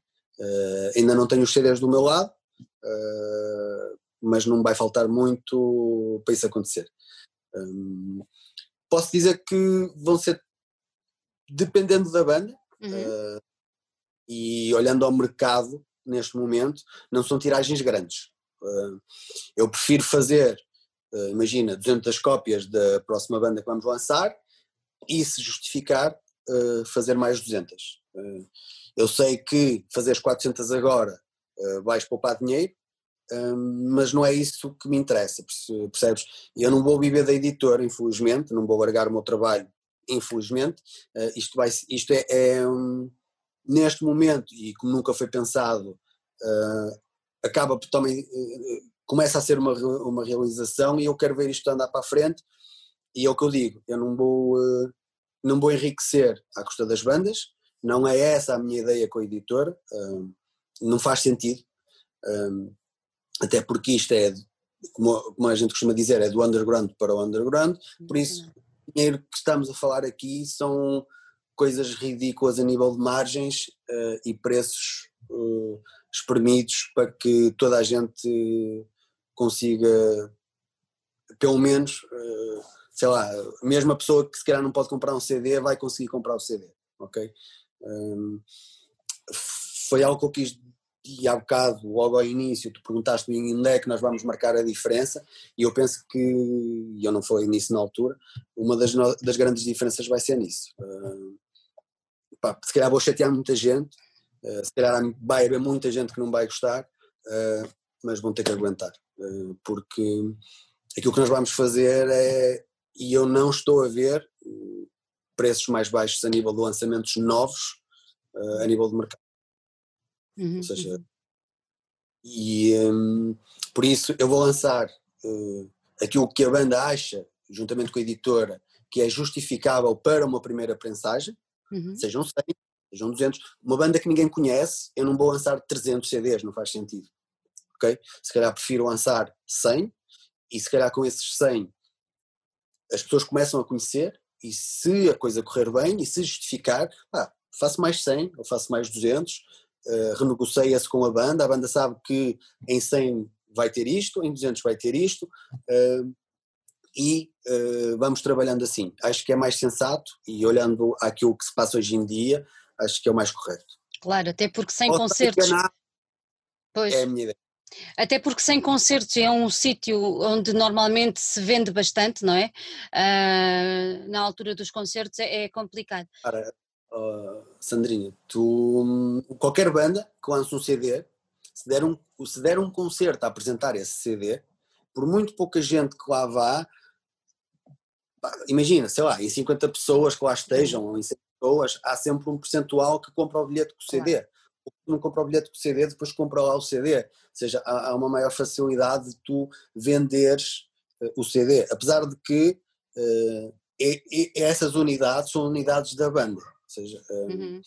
ainda não tenho os CDs do meu lado, uh, mas não vai faltar muito para isso acontecer. Um, posso dizer que vão ser, dependendo da banda uhum. uh, e olhando ao mercado neste momento, não são tiragens grandes. Uh, eu prefiro fazer, imagina, 200 cópias da próxima banda que vamos lançar e, se justificar, fazer mais 200. eu sei que fazer as 400 agora uh, vais poupar dinheiro, um, mas não é isso que me interessa, percebes? Eu não vou viver da editora, infelizmente, não vou largar o meu trabalho, infelizmente. Uh, isto vai, isto é, é um, neste momento, e como nunca foi pensado, uh, acaba também, começa a ser uma, uma realização e eu quero ver isto andar para a frente. E é o que eu digo, eu não vou, não vou enriquecer à custa das bandas, não é essa a minha ideia com a editora, não faz sentido, até porque isto é, como, como, a gente costuma dizer, é do underground para o underground, por isso o dinheiro que estamos a falar aqui são coisas ridículas a nível de margens uh, e preços uh, espremidos para que toda a gente consiga, pelo menos, uh, sei lá, mesmo a pessoa que se calhar não pode comprar um CD vai conseguir comprar o CD, ok? Um, foi algo que eu quis e há bocado, logo ao início, tu perguntaste-me onde é que nós vamos marcar a diferença, e eu penso que, e eu não falei nisso na altura, uma das, das grandes diferenças vai ser nisso. Uh, pá, se calhar vou chatear muita gente, uh, se calhar vai haver muita gente que não vai gostar, uh, mas vão ter que aguentar, porque aquilo que nós vamos fazer é, e eu não estou a ver preços mais baixos a nível de lançamentos novos, a nível de mercado Uhum, Ou seja, uhum. e um, por isso eu vou lançar uh, aquilo que a banda acha, juntamente com a editora, que é justificável para uma primeira prensagem, uhum. sejam 100, sejam 200. Uma banda que ninguém conhece, eu não vou lançar 300 CDs, não faz sentido. Ok? Se calhar prefiro lançar 100 e se calhar com esses 100 as pessoas começam a conhecer e se a coisa correr bem e se justificar, ah, faço mais 100 ou faço mais 200 uh, renegocia-se com a banda, a banda sabe que em 100 vai ter isto, em 200 vai ter isto, uh, e uh, vamos trabalhando assim. Acho que é mais sensato e olhando aquilo que se passa hoje em dia, acho que é o mais correto. Claro, até porque sem Posso concertos. Pois. É a minha ideia. Até porque sem concertos é um sítio onde normalmente se vende bastante, não é? Uh, na altura dos concertos é, é complicado. Cara, uh, Sandrinha, tu, qualquer banda que lance um CD, se der um, se der um concerto a apresentar esse CD, por muito pouca gente que lá vá, imagina, sei lá, em 50 pessoas que lá estejam, ou em 100 pessoas, há sempre um percentual que compra o bilhete com o CD. Claro. O que não compra o bilhete com o CD, depois compra lá o CD. Ou seja, há, há uma maior facilidade de tu venderes uh, o CD. Apesar de que uh, e, e essas unidades são unidades da banda seja, um, uhum.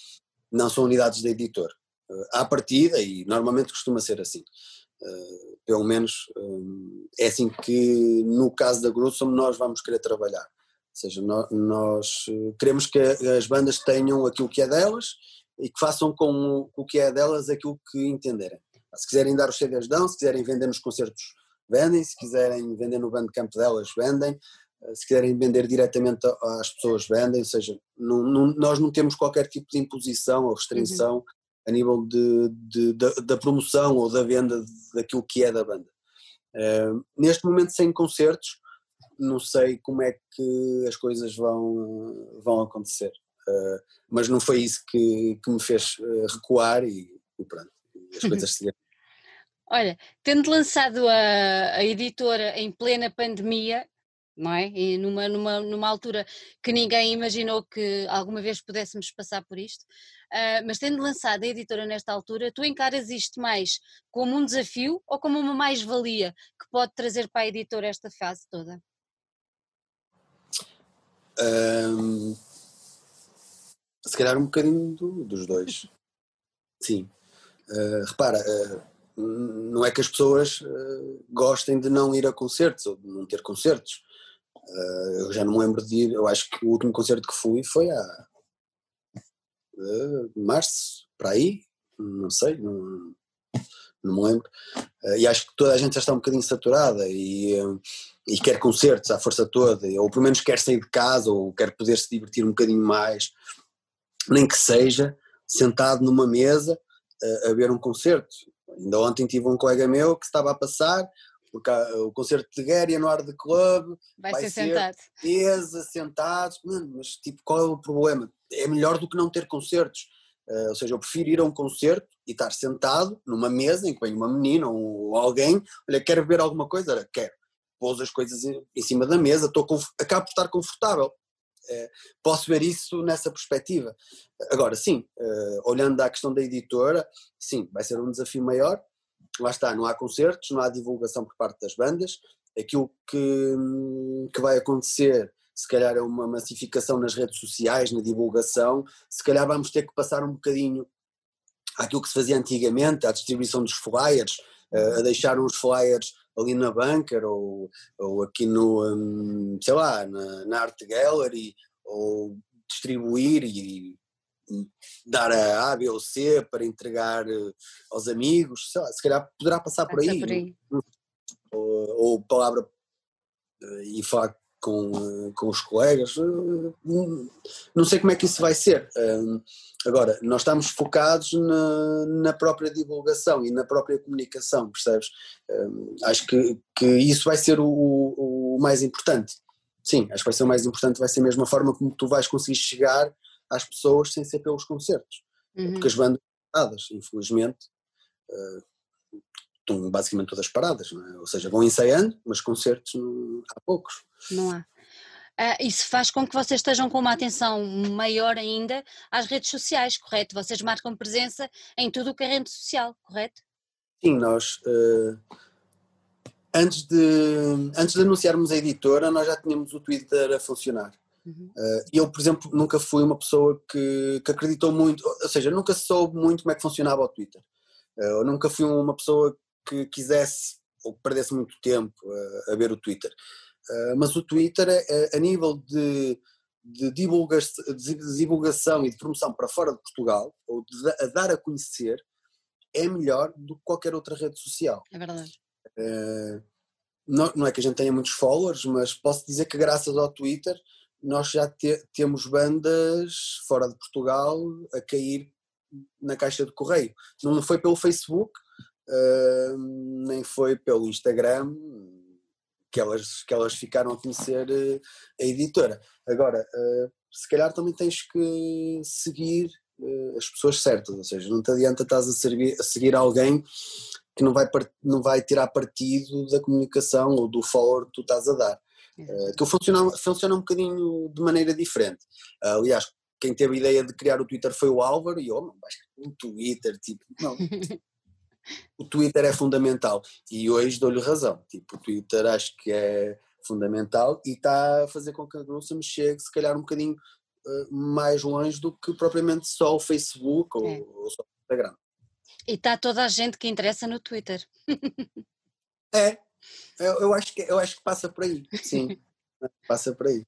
não são unidades da editor. Uh, à partida, e normalmente costuma ser assim, uh, pelo menos um, é assim que no caso da Grussum nós vamos querer trabalhar. Ou seja, nós, nós queremos que as bandas tenham aquilo que é delas e que façam com o que é delas aquilo que entenderem. Se quiserem dar os CDs dão, se quiserem vender nos concertos vendem, se quiserem vender no bandcamp delas vendem, se quiserem vender diretamente às pessoas vendem, ou seja, não, não, nós não temos qualquer tipo de imposição ou restrição uhum. a nível de, de, de, da promoção ou da venda daquilo que é da banda. Uh, neste momento sem concertos, não sei como é que as coisas vão, vão acontecer, uh, mas não foi isso que, que me fez eh, recuar e, e pronto, as coisas seguiram. Olha, tendo lançado a, a editora em plena pandemia, não é? E numa, numa, numa altura que ninguém imaginou que alguma vez pudéssemos passar por isto. Uh, mas tendo lançado a editora nesta altura, tu encaras isto mais como um desafio ou como uma mais-valia que pode trazer para a editora esta fase toda? Um, se calhar um bocadinho do, dos dois. Sim. Uh, repara, uh, não é que as pessoas gostem de não ir a concertos ou de não ter concertos. Uh, eu já não me lembro de ir, eu acho que o último concerto que fui foi a uh, março, para aí, não sei, não, não me lembro. Uh, e acho que toda a gente já está um bocadinho saturada e, e quer concertos à força toda, ou pelo menos quer sair de casa, ou quer poder se divertir um bocadinho mais, nem que seja sentado numa mesa a ver um concerto. Ainda ontem tive um colega meu que estava a passar, porque o concerto de Guéria no Art Club vai, vai ser, ser sentado. Mesa, sentados, mas tipo, qual é o problema? É melhor do que não ter concertos. Uh, ou seja, eu prefiro ir a um concerto e estar sentado numa mesa em que vem uma menina ou alguém, olha, quero ver alguma coisa? Olha, quero. Pôs as coisas em, em cima da mesa, estou acabo por estar confortável. Uh, posso ver isso nessa perspectiva. Agora, sim, uh, olhando à questão da editora, sim, vai ser um desafio maior. Lá está, não há concertos, não há divulgação por parte das bandas. Aquilo que, que vai acontecer se calhar é uma massificação nas redes sociais, na divulgação, se calhar vamos ter que passar um bocadinho àquilo que se fazia antigamente, à distribuição dos flyers, a deixar uns flyers ali na bunker ou, ou aqui no, hum, sei lá, na, na Art Gallery, ou distribuir e dar a A, B ou C para entregar eh, aos amigos, lá, se calhar poderá passar por aí. Por aí. Ou, ou palavra eh, e falar com, eh, com os colegas, eh, não sei como é que isso vai ser. Agora, nós estamos focados na, na própria divulgação e na própria comunicação, percebes? Acho que, que isso vai ser o, o mais importante. Sim, acho que vai ser o mais importante, vai ser a mesma forma como tu vais conseguir chegar às pessoas sem ser pelos concertos. Uhum. Porque as bandas paradas, infelizmente, eh, estão basicamente todas paradas, é? ou seja, vão ensaiando, mas concertos não, há poucos. Não há. Uh, isso faz com que vocês estejam com uma atenção maior ainda às redes sociais, correto? Vocês marcam presença em tudo o que é rede social, correto? Sim, nós uh, antes, de, antes de anunciarmos a editora, nós já tínhamos o Twitter a funcionar. Uhum. Uh, eu, por exemplo, nunca fui uma pessoa que, que, acreditou muito, ou seja, nunca soube muito como é que funcionava o Twitter. eu nunca fui uma pessoa que quisesse ou que perdesse muito tempo a, a ver o Twitter. Uh, mas o Twitter, é, a nível de, de, divulga de, divulgação e de promoção para fora de Portugal, ou de a dar a conhecer, é melhor do que qualquer outra rede social. É verdade. Uh, não, não, é que a gente tenha muitos followers, mas posso dizer que graças ao Twitter nós já te, temos bandas fora de Portugal a cair na caixa de correio. Não foi pelo Facebook, uh, nem foi pelo Instagram que elas, que elas ficaram a conhecer uh, a editora. Agora, uh, se calhar também tens que seguir as pessoas certas, ou seja, não te adianta estás a, servir, a seguir alguém que não vai, não vai tirar partido da comunicação ou do follower que tu estás a dar. Uh, que funciona, funciona um bocadinho de maneira diferente. Uh, aliás, quem teve a ideia de criar o Twitter foi o Álvaro e eu, oh, mas um Twitter, tipo, não. o Twitter é fundamental e hoje dou-lhe razão. Tipo, o Twitter acho que é fundamental e está a fazer com que a Grussa me chegue se calhar um bocadinho uh, mais longe do que propriamente só o Facebook ou, é. ou só o Instagram. E está toda a gente que interessa no Twitter. é, eu, eu, acho que, eu acho que passa por aí, sim, passa por aí.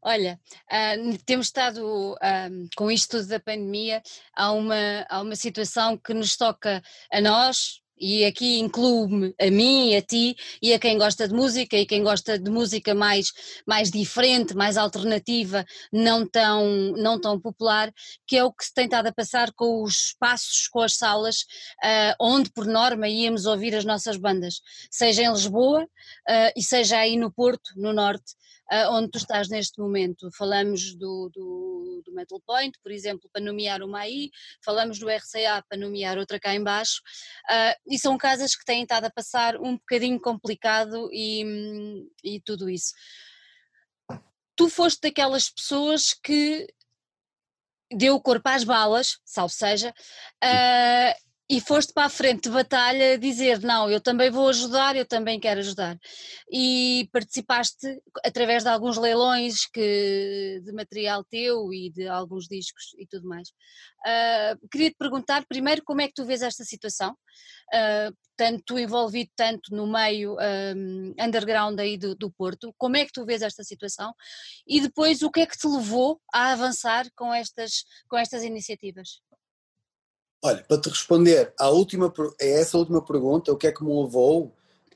Olha, uh, temos estado uh, com isto tudo da pandemia, há uma, há uma situação que nos toca a nós, e aqui incluo-me a mim, a ti e a quem gosta de música e quem gosta de música mais, mais diferente, mais alternativa, não tão, não tão popular, que é o que se tem estado a passar com os espaços, com as salas, uh, onde por norma íamos ouvir as nossas bandas, seja em Lisboa uh, e seja aí no Porto, no Norte uh, onde tu estás neste momento. Falamos do, do, do, Metal Point, por exemplo, para nomear uma aí, falamos do RCA para nomear outra cá embaixo, uh, e são casas que têm estado a passar um bocadinho complicado e, e tudo isso. Tu foste daquelas pessoas que deu o corpo às balas, salvo seja, uh, e foste para a frente de batalha dizer não, eu também vou ajudar, eu também quero ajudar. E participaste através de alguns leilões que, de material teu e de alguns discos e tudo mais. Uh, queria te perguntar primeiro como é que tu vês esta situação, uh, tanto envolvido tanto no meio um, underground aí do, do Porto, como é que tu vês esta situação e depois o que é que te levou a avançar com estas, com estas iniciativas? Olha, para te responder à última, a essa última pergunta, o que é que me levou,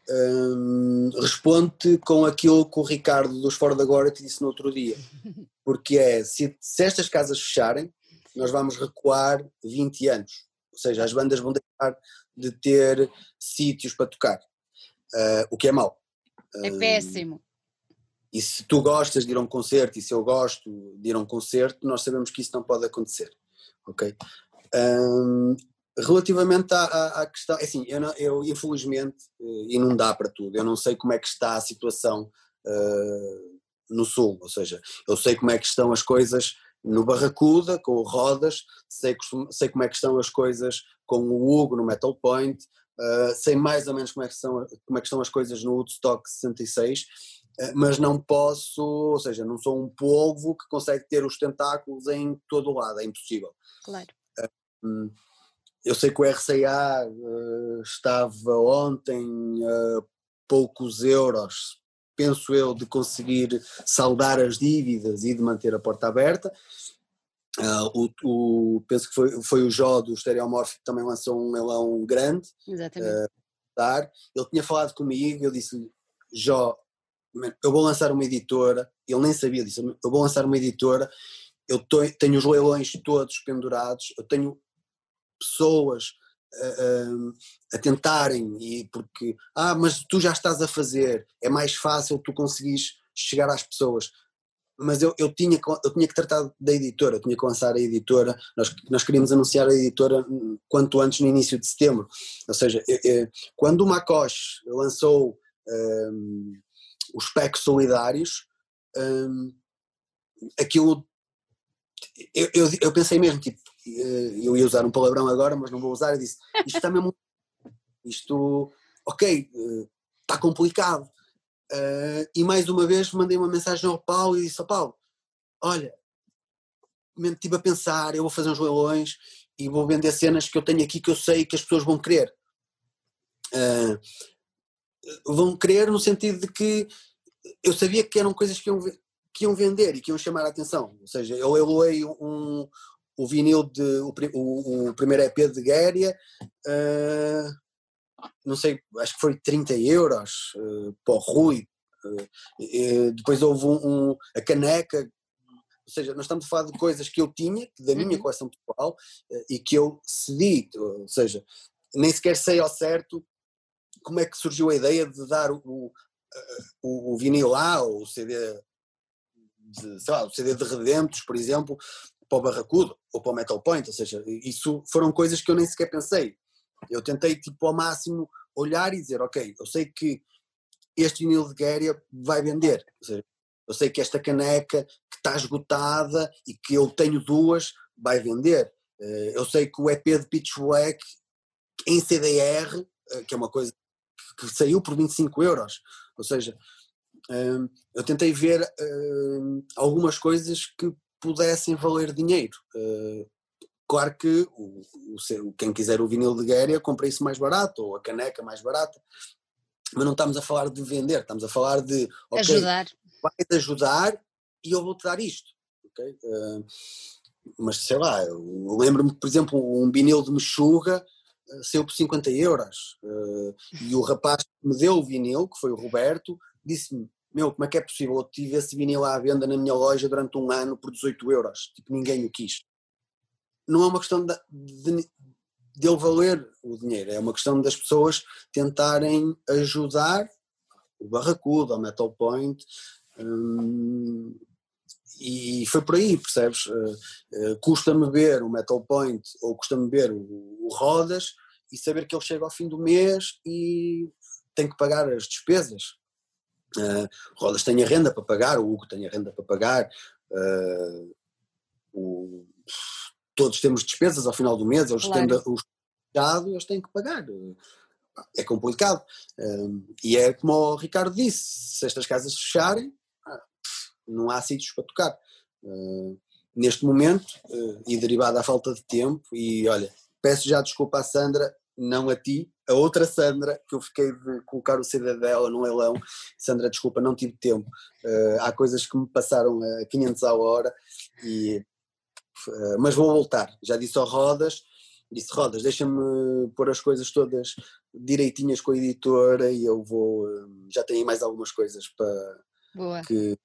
hum, responde com aquilo que o Ricardo dos Fora da Agora te disse no outro dia. Porque é, se, se estas casas fecharem, nós vamos recuar 20 anos. Ou seja, as bandas vão deixar de ter sítios para tocar. Uh, o que é mau. É hum, péssimo. E se tu gostas de ir a um concerto e se eu gosto de ir a um concerto, nós sabemos que isso não pode acontecer. ok? Um, relativamente à, à, à, questão, é assim, eu, não, eu infelizmente, eh, e não dá para tudo, eu não sei como é que está a situação uh, no Sul, ou seja, eu sei como é que estão as coisas no Barracuda, com o Rodas, sei, sei como é que estão as coisas com o Hugo no Metal Point, uh, sei mais ou menos como é, que são, como é que estão as coisas no Woodstock 66, uh, mas não posso, ou seja, não sou um polvo que consegue ter os tentáculos em todo o lado, é impossível. Claro. Uh, eu sei que o RCA estava ontem a poucos euros, penso eu, de conseguir saldar as dívidas e de manter a porta aberta. Uh, o, o, penso que foi, foi o Jó do Stereomorph que também lançou um leilão grande. Exatamente. Uh. Ele tinha falado comigo, eu disse-lhe, Jó, eu vou lançar uma editora, ele nem sabia disso, eu vou lançar uma editora, eu tenho os leilões todos pendurados, eu tenho pessoas a, a, tentarem, e porque, ah, mas tu já estás a fazer, é mais fácil tu conseguires chegar às pessoas. Mas eu, eu, tinha, eu tinha que tratar da editora, eu tinha que lançar a editora, nós, nós queríamos anunciar a editora quanto antes no início de setembro. Ou seja, eu, eu, quando o Macoche lançou um, os PECs solidários, um, aquilo eu, eu, eu, pensei mesmo, tipo, eu ia usar um palavrão agora, mas não vou usar, eu disse, isto está mesmo, isto, ok, está eh, complicado. Uh, e mais uma vez mandei uma mensagem ao Paulo e disse ao Paulo, olha, estive a pensar, eu vou fazer uns leilões e vou vender cenas que eu tenho aqui que eu sei que as pessoas vão querer. Vão querer no sentido de que eu sabia que eram coisas que iam, que iam vender e que iam chamar a atenção. Ou seja, eu eloei um, o vinil de o, o, o primeiro EP de Guéria, uh, não sei, acho que foi 30 euros uh, para o Rui. Uh, depois houve um, um, a caneca, ou seja, nós estamos a falar de coisas que eu tinha, da minha uhum. coleção pessoal, e que eu cedi, ou seja, nem sequer sei ao certo como é que surgiu a ideia de dar o, o, o vinil lá, ou o CD de, sei lá, o CD de Redemptos, por exemplo, para o Barracudo ou para o Metal Point, ou seja, isso foram coisas que eu nem sequer pensei. Eu tentei, tipo, ao máximo olhar e dizer, ok, eu sei que este vinil de Guéria vai vender, ou seja, eu sei que esta caneca que está esgotada e que eu tenho duas vai vender. Eh, eu sei que o EP de Pitch Black em CDR, eh, que é uma coisa que saiu por 25 euros, ou seja, eh, eu tentei ver algumas coisas que pudessem valer dinheiro. Uh, claro que o, o, quem quiser o vinil de Guéria compra isso mais barato, ou a caneca mais barata, mas não estamos a falar de vender, estamos a falar de okay, ajudar. vai-te ajudar e eu vou-te dar isto. Okay? Uh, mas sei lá, eu lembro-me, por exemplo, um vinil de mexuga uh, saiu por 50 euros uh, e o rapaz que me deu o vinil, que foi o Roberto, disse-me meu, como é que é possível? Eu tive esse vinil à venda na minha loja durante um ano por 18 euros, tipo, ninguém o quis. Não é uma questão de, de, de ele valer o dinheiro, é uma questão das pessoas tentarem ajudar o Barracuda, o Metal Point, hum, e foi por aí, percebes? Uh, uh, custa-me ver o Metal Point ou custa-me ver o, o Rodas e saber que ele chega ao fim do mês e tem que pagar as despesas Uh, Rodas tem a renda para pagar, o Hugo tem a renda para pagar, uh, o, todos temos despesas ao final do mês, eles claro. têm os eles têm que pagar. É complicado. Uh, e é como o Ricardo disse: se estas casas fecharem, ah, não há sítios para tocar. neste momento, e derivado à falta de tempo, e olha, peço já desculpa à Sandra, não a ti, a outra Sandra, que eu fiquei de colocar o CD dela no leilão. Sandra, desculpa, não tive tempo. Uh, há coisas que me passaram a 500 à hora, e, uh, mas vou voltar. Já disse ao Rodas, disse Rodas, deixa-me pôr as coisas todas direitinhas com a editora e eu vou. Uh, já tenho mais algumas coisas para, que,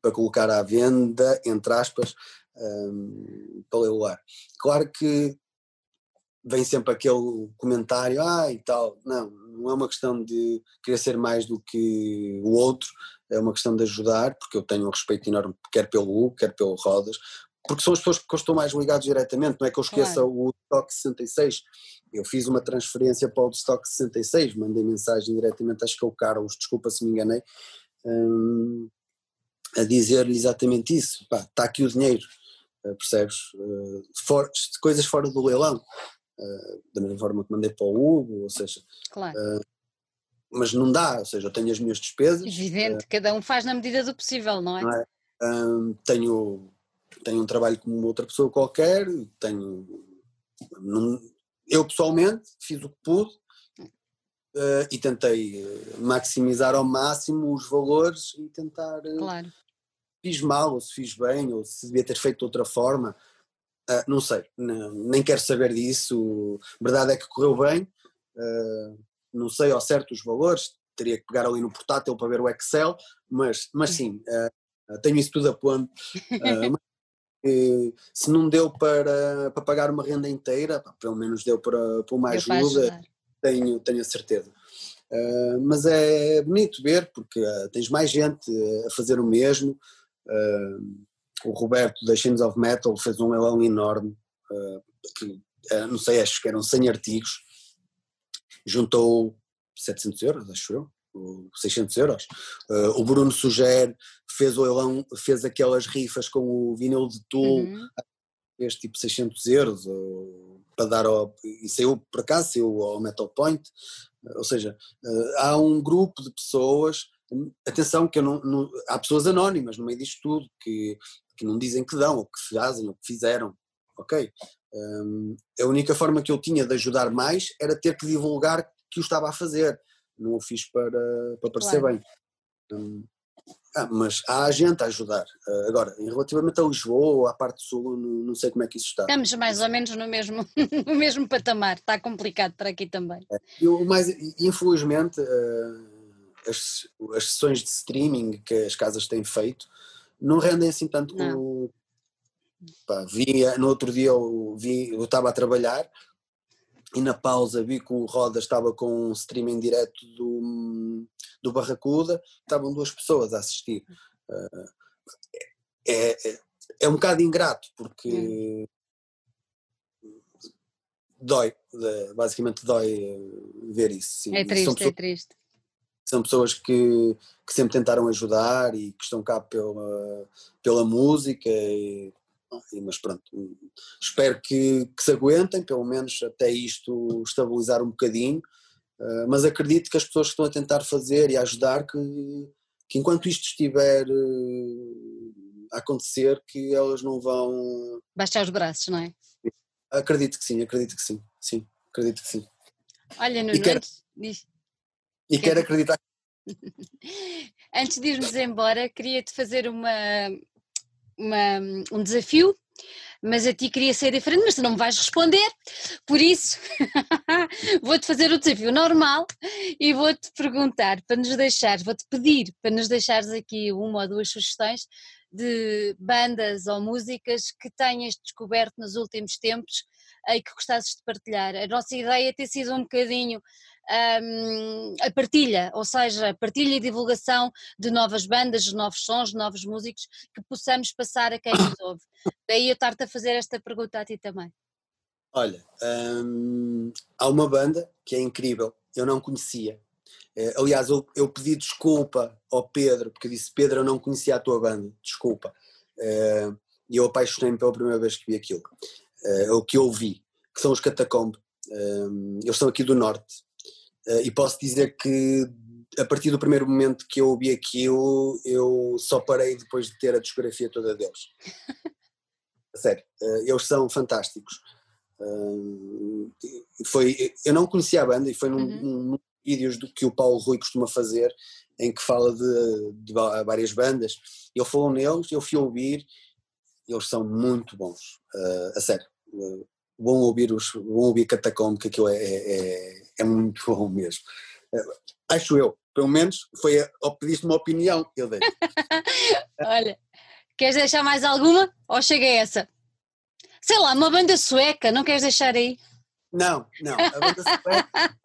para colocar à venda, entre aspas, um, para leiloar. Claro que vem sempre aquele comentário, ah e tal. Não, não é uma questão de querer ser mais do que o outro, é uma questão de ajudar, porque eu tenho um respeito enorme, quer pelo Hugo, quer pelo Rodas, porque são as pessoas que eu estou mais ligados diretamente, não é que eu esqueça claro. o Stock 66. Eu fiz uma transferência para o Stock 66, mandei mensagem diretamente, acho que é o Carlos, desculpa se me enganei, um, a dizer-lhe exatamente isso. Pá, está aqui o dinheiro, uh, percebes? Uh, for, coisas fora do leilão. Uh, da mesma forma que mandei para o Hugo, ou seja. Claro. mas não dá, ou seja, eu tenho as minhas despesas. Evidente, cada um faz na medida do possível, não é? Não é? tenho tenho um trabalho como outra pessoa qualquer, tenho. Não, eu pessoalmente fiz o que pude uh, e tentei eh, maximizar ao máximo os valores e tentar. Uh, claro. Fiz mal, ou se fiz bem, ou se devia ter feito de outra forma. Uh, não sei, não, nem quero saber disso. Verdade é que correu bem, não sei ao certo os valores, teria que pegar ali no portátil para ver o Excel, mas, mas sim, tenho isso tudo a ponto. se não deu para, para pagar uma renda inteira, pá, pelo menos deu para, para uma ajuda, tenho, tenho a certeza. Uh, mas é bonito ver porque uh, tens mais gente a fazer o mesmo. Uh, o Roberto da Chains of Metal fez um leilão enorme, que não sei, acho que eram 100 artigos, juntou 700 euros, acho eu. 600 euros. Uh, o Bruno Suger fez o leilão, fez aquelas rifas com o vinil de Tool, uhum. fez tipo 600 euros, uh, para dar ao, e saiu por acaso, saiu ao Metal Point, ou seja, há um grupo de pessoas, atenção que não, não, há pessoas anónimas no meio disto tudo, que, que não dizem que dão, ou que fazem, ou que fizeram, ok? Um, a única forma que eu tinha de ajudar mais era ter que divulgar que o estava a fazer não o fiz para, para parecer claro. bem. Um, ah, mas há gente a ajudar. Uh, agora, relativamente a Lisboa à parte sul, não, não, sei como é que isso está. Estamos mais ou menos no mesmo, no mesmo patamar, está complicado para aqui também. É, eu, infelizmente, uh, as, as sessões de streaming que as casas têm feito não rendem assim tanto como. Pá, vi, no outro dia eu, vi, eu estava a trabalhar e na pausa vi que o Roda estava com um streaming direto do, do Barracuda, estavam duas pessoas a assistir. Uh, é, é, é, um bocado ingrato, porque dói, basicamente dói ver isso. Sim. É triste, pessoas, é triste. São pessoas que, que sempre tentaram ajudar e que estão cá pela, pela música e mas pronto, espero que, que, se aguentem, pelo menos até isto estabilizar um bocadinho, uh, mas acredito que as pessoas que estão a tentar fazer e a ajudar, que, que enquanto isto estiver uh, a acontecer, que elas não vão... Baixar os braços, não é? Acredito que sim, acredito que sim, sim, acredito que sim. Olha, Nuno, quero, antes, diz, e quero acreditar Antes de irmos embora, queria-te fazer uma, uma, um desafio, mas a ti queria ser diferente, mas tu não me vais responder, por isso vou-te fazer o desafio normal e vou-te perguntar para nos deixar, vou-te pedir para nos deixares aqui uma ou duas sugestões de bandas ou músicas que tenhas descoberto nos últimos tempos e que gostasses de partilhar. A nossa ideia é ter sido um bocadinho um, a partilha, ou seja, a partilha e divulgação de novas bandas, de novos sons, de novos músicos que possamos passar a quem nos ouve. Daí eu estar-te a fazer esta pergunta a ti também. Olha, hum, há uma banda que é incrível, eu não conhecia. Eh, aliás, eu, eu, pedi desculpa ao Pedro, porque eu disse: Pedro, eu não conhecia a tua banda, desculpa. Eh, e eu apaixonei-me pela primeira vez que vi aquilo. Eh, o que eu ouvi, que são os Catacomb. Hum, eles são aqui do Norte, e posso dizer que a partir do primeiro momento que eu ouvi aquilo, eu só parei depois de ter a discografia toda deles. Sério, uh, eles são fantásticos. Uh, foi, eu não conhecia a banda e foi num, uhum. num, vídeos do que o Paulo Rui costuma fazer, em que fala de, de várias bandas. Ele falou neles, eu fui ouvir, eles são muito bons, a sério. Vão ouvir os, vão ouvir Catacomb, que aquilo é, é, é muito bom mesmo. Eh, acho eu, pelo menos foi a, pediste uma opinião, eu dei. Olha, queres deixar mais alguma ou chega a essa? Sei lá, uma banda sueca, não queres deixar aí? Não, não, a banda sueca.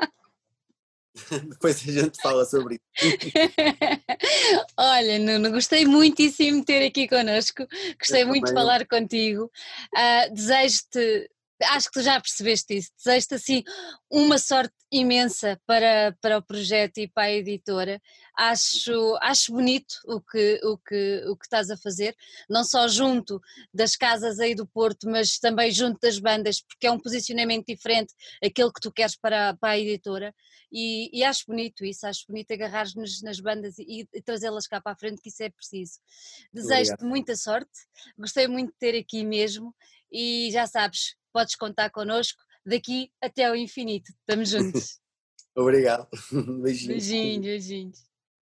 Depois a gente fala sobre isso. Olha, Nuno, gostei muitíssimo de ter aqui connosco, gostei Eu muito também. de falar contigo. Uh, Desejo-te acho que tu já percebeste isso. Desejo-te assim uma sorte imensa para, para o projeto e para a editora. Acho, acho bonito o que, o, que, o que estás a fazer, não só junto das casas aí do Porto, mas também junto das bandas, porque é um posicionamento diferente aquele que tu queres para, para a editora. E, e acho bonito isso, acho bonito agarrar-nos nas bandas e, e trazê-las cá para a frente, que isso é preciso. Desejo-te muita sorte, gostei muito de ter aqui mesmo e já sabes, podes contar connosco daqui até ao infinito. Estamos juntos. Obrigado. Beijinhos. Beijinhos, beijinhos.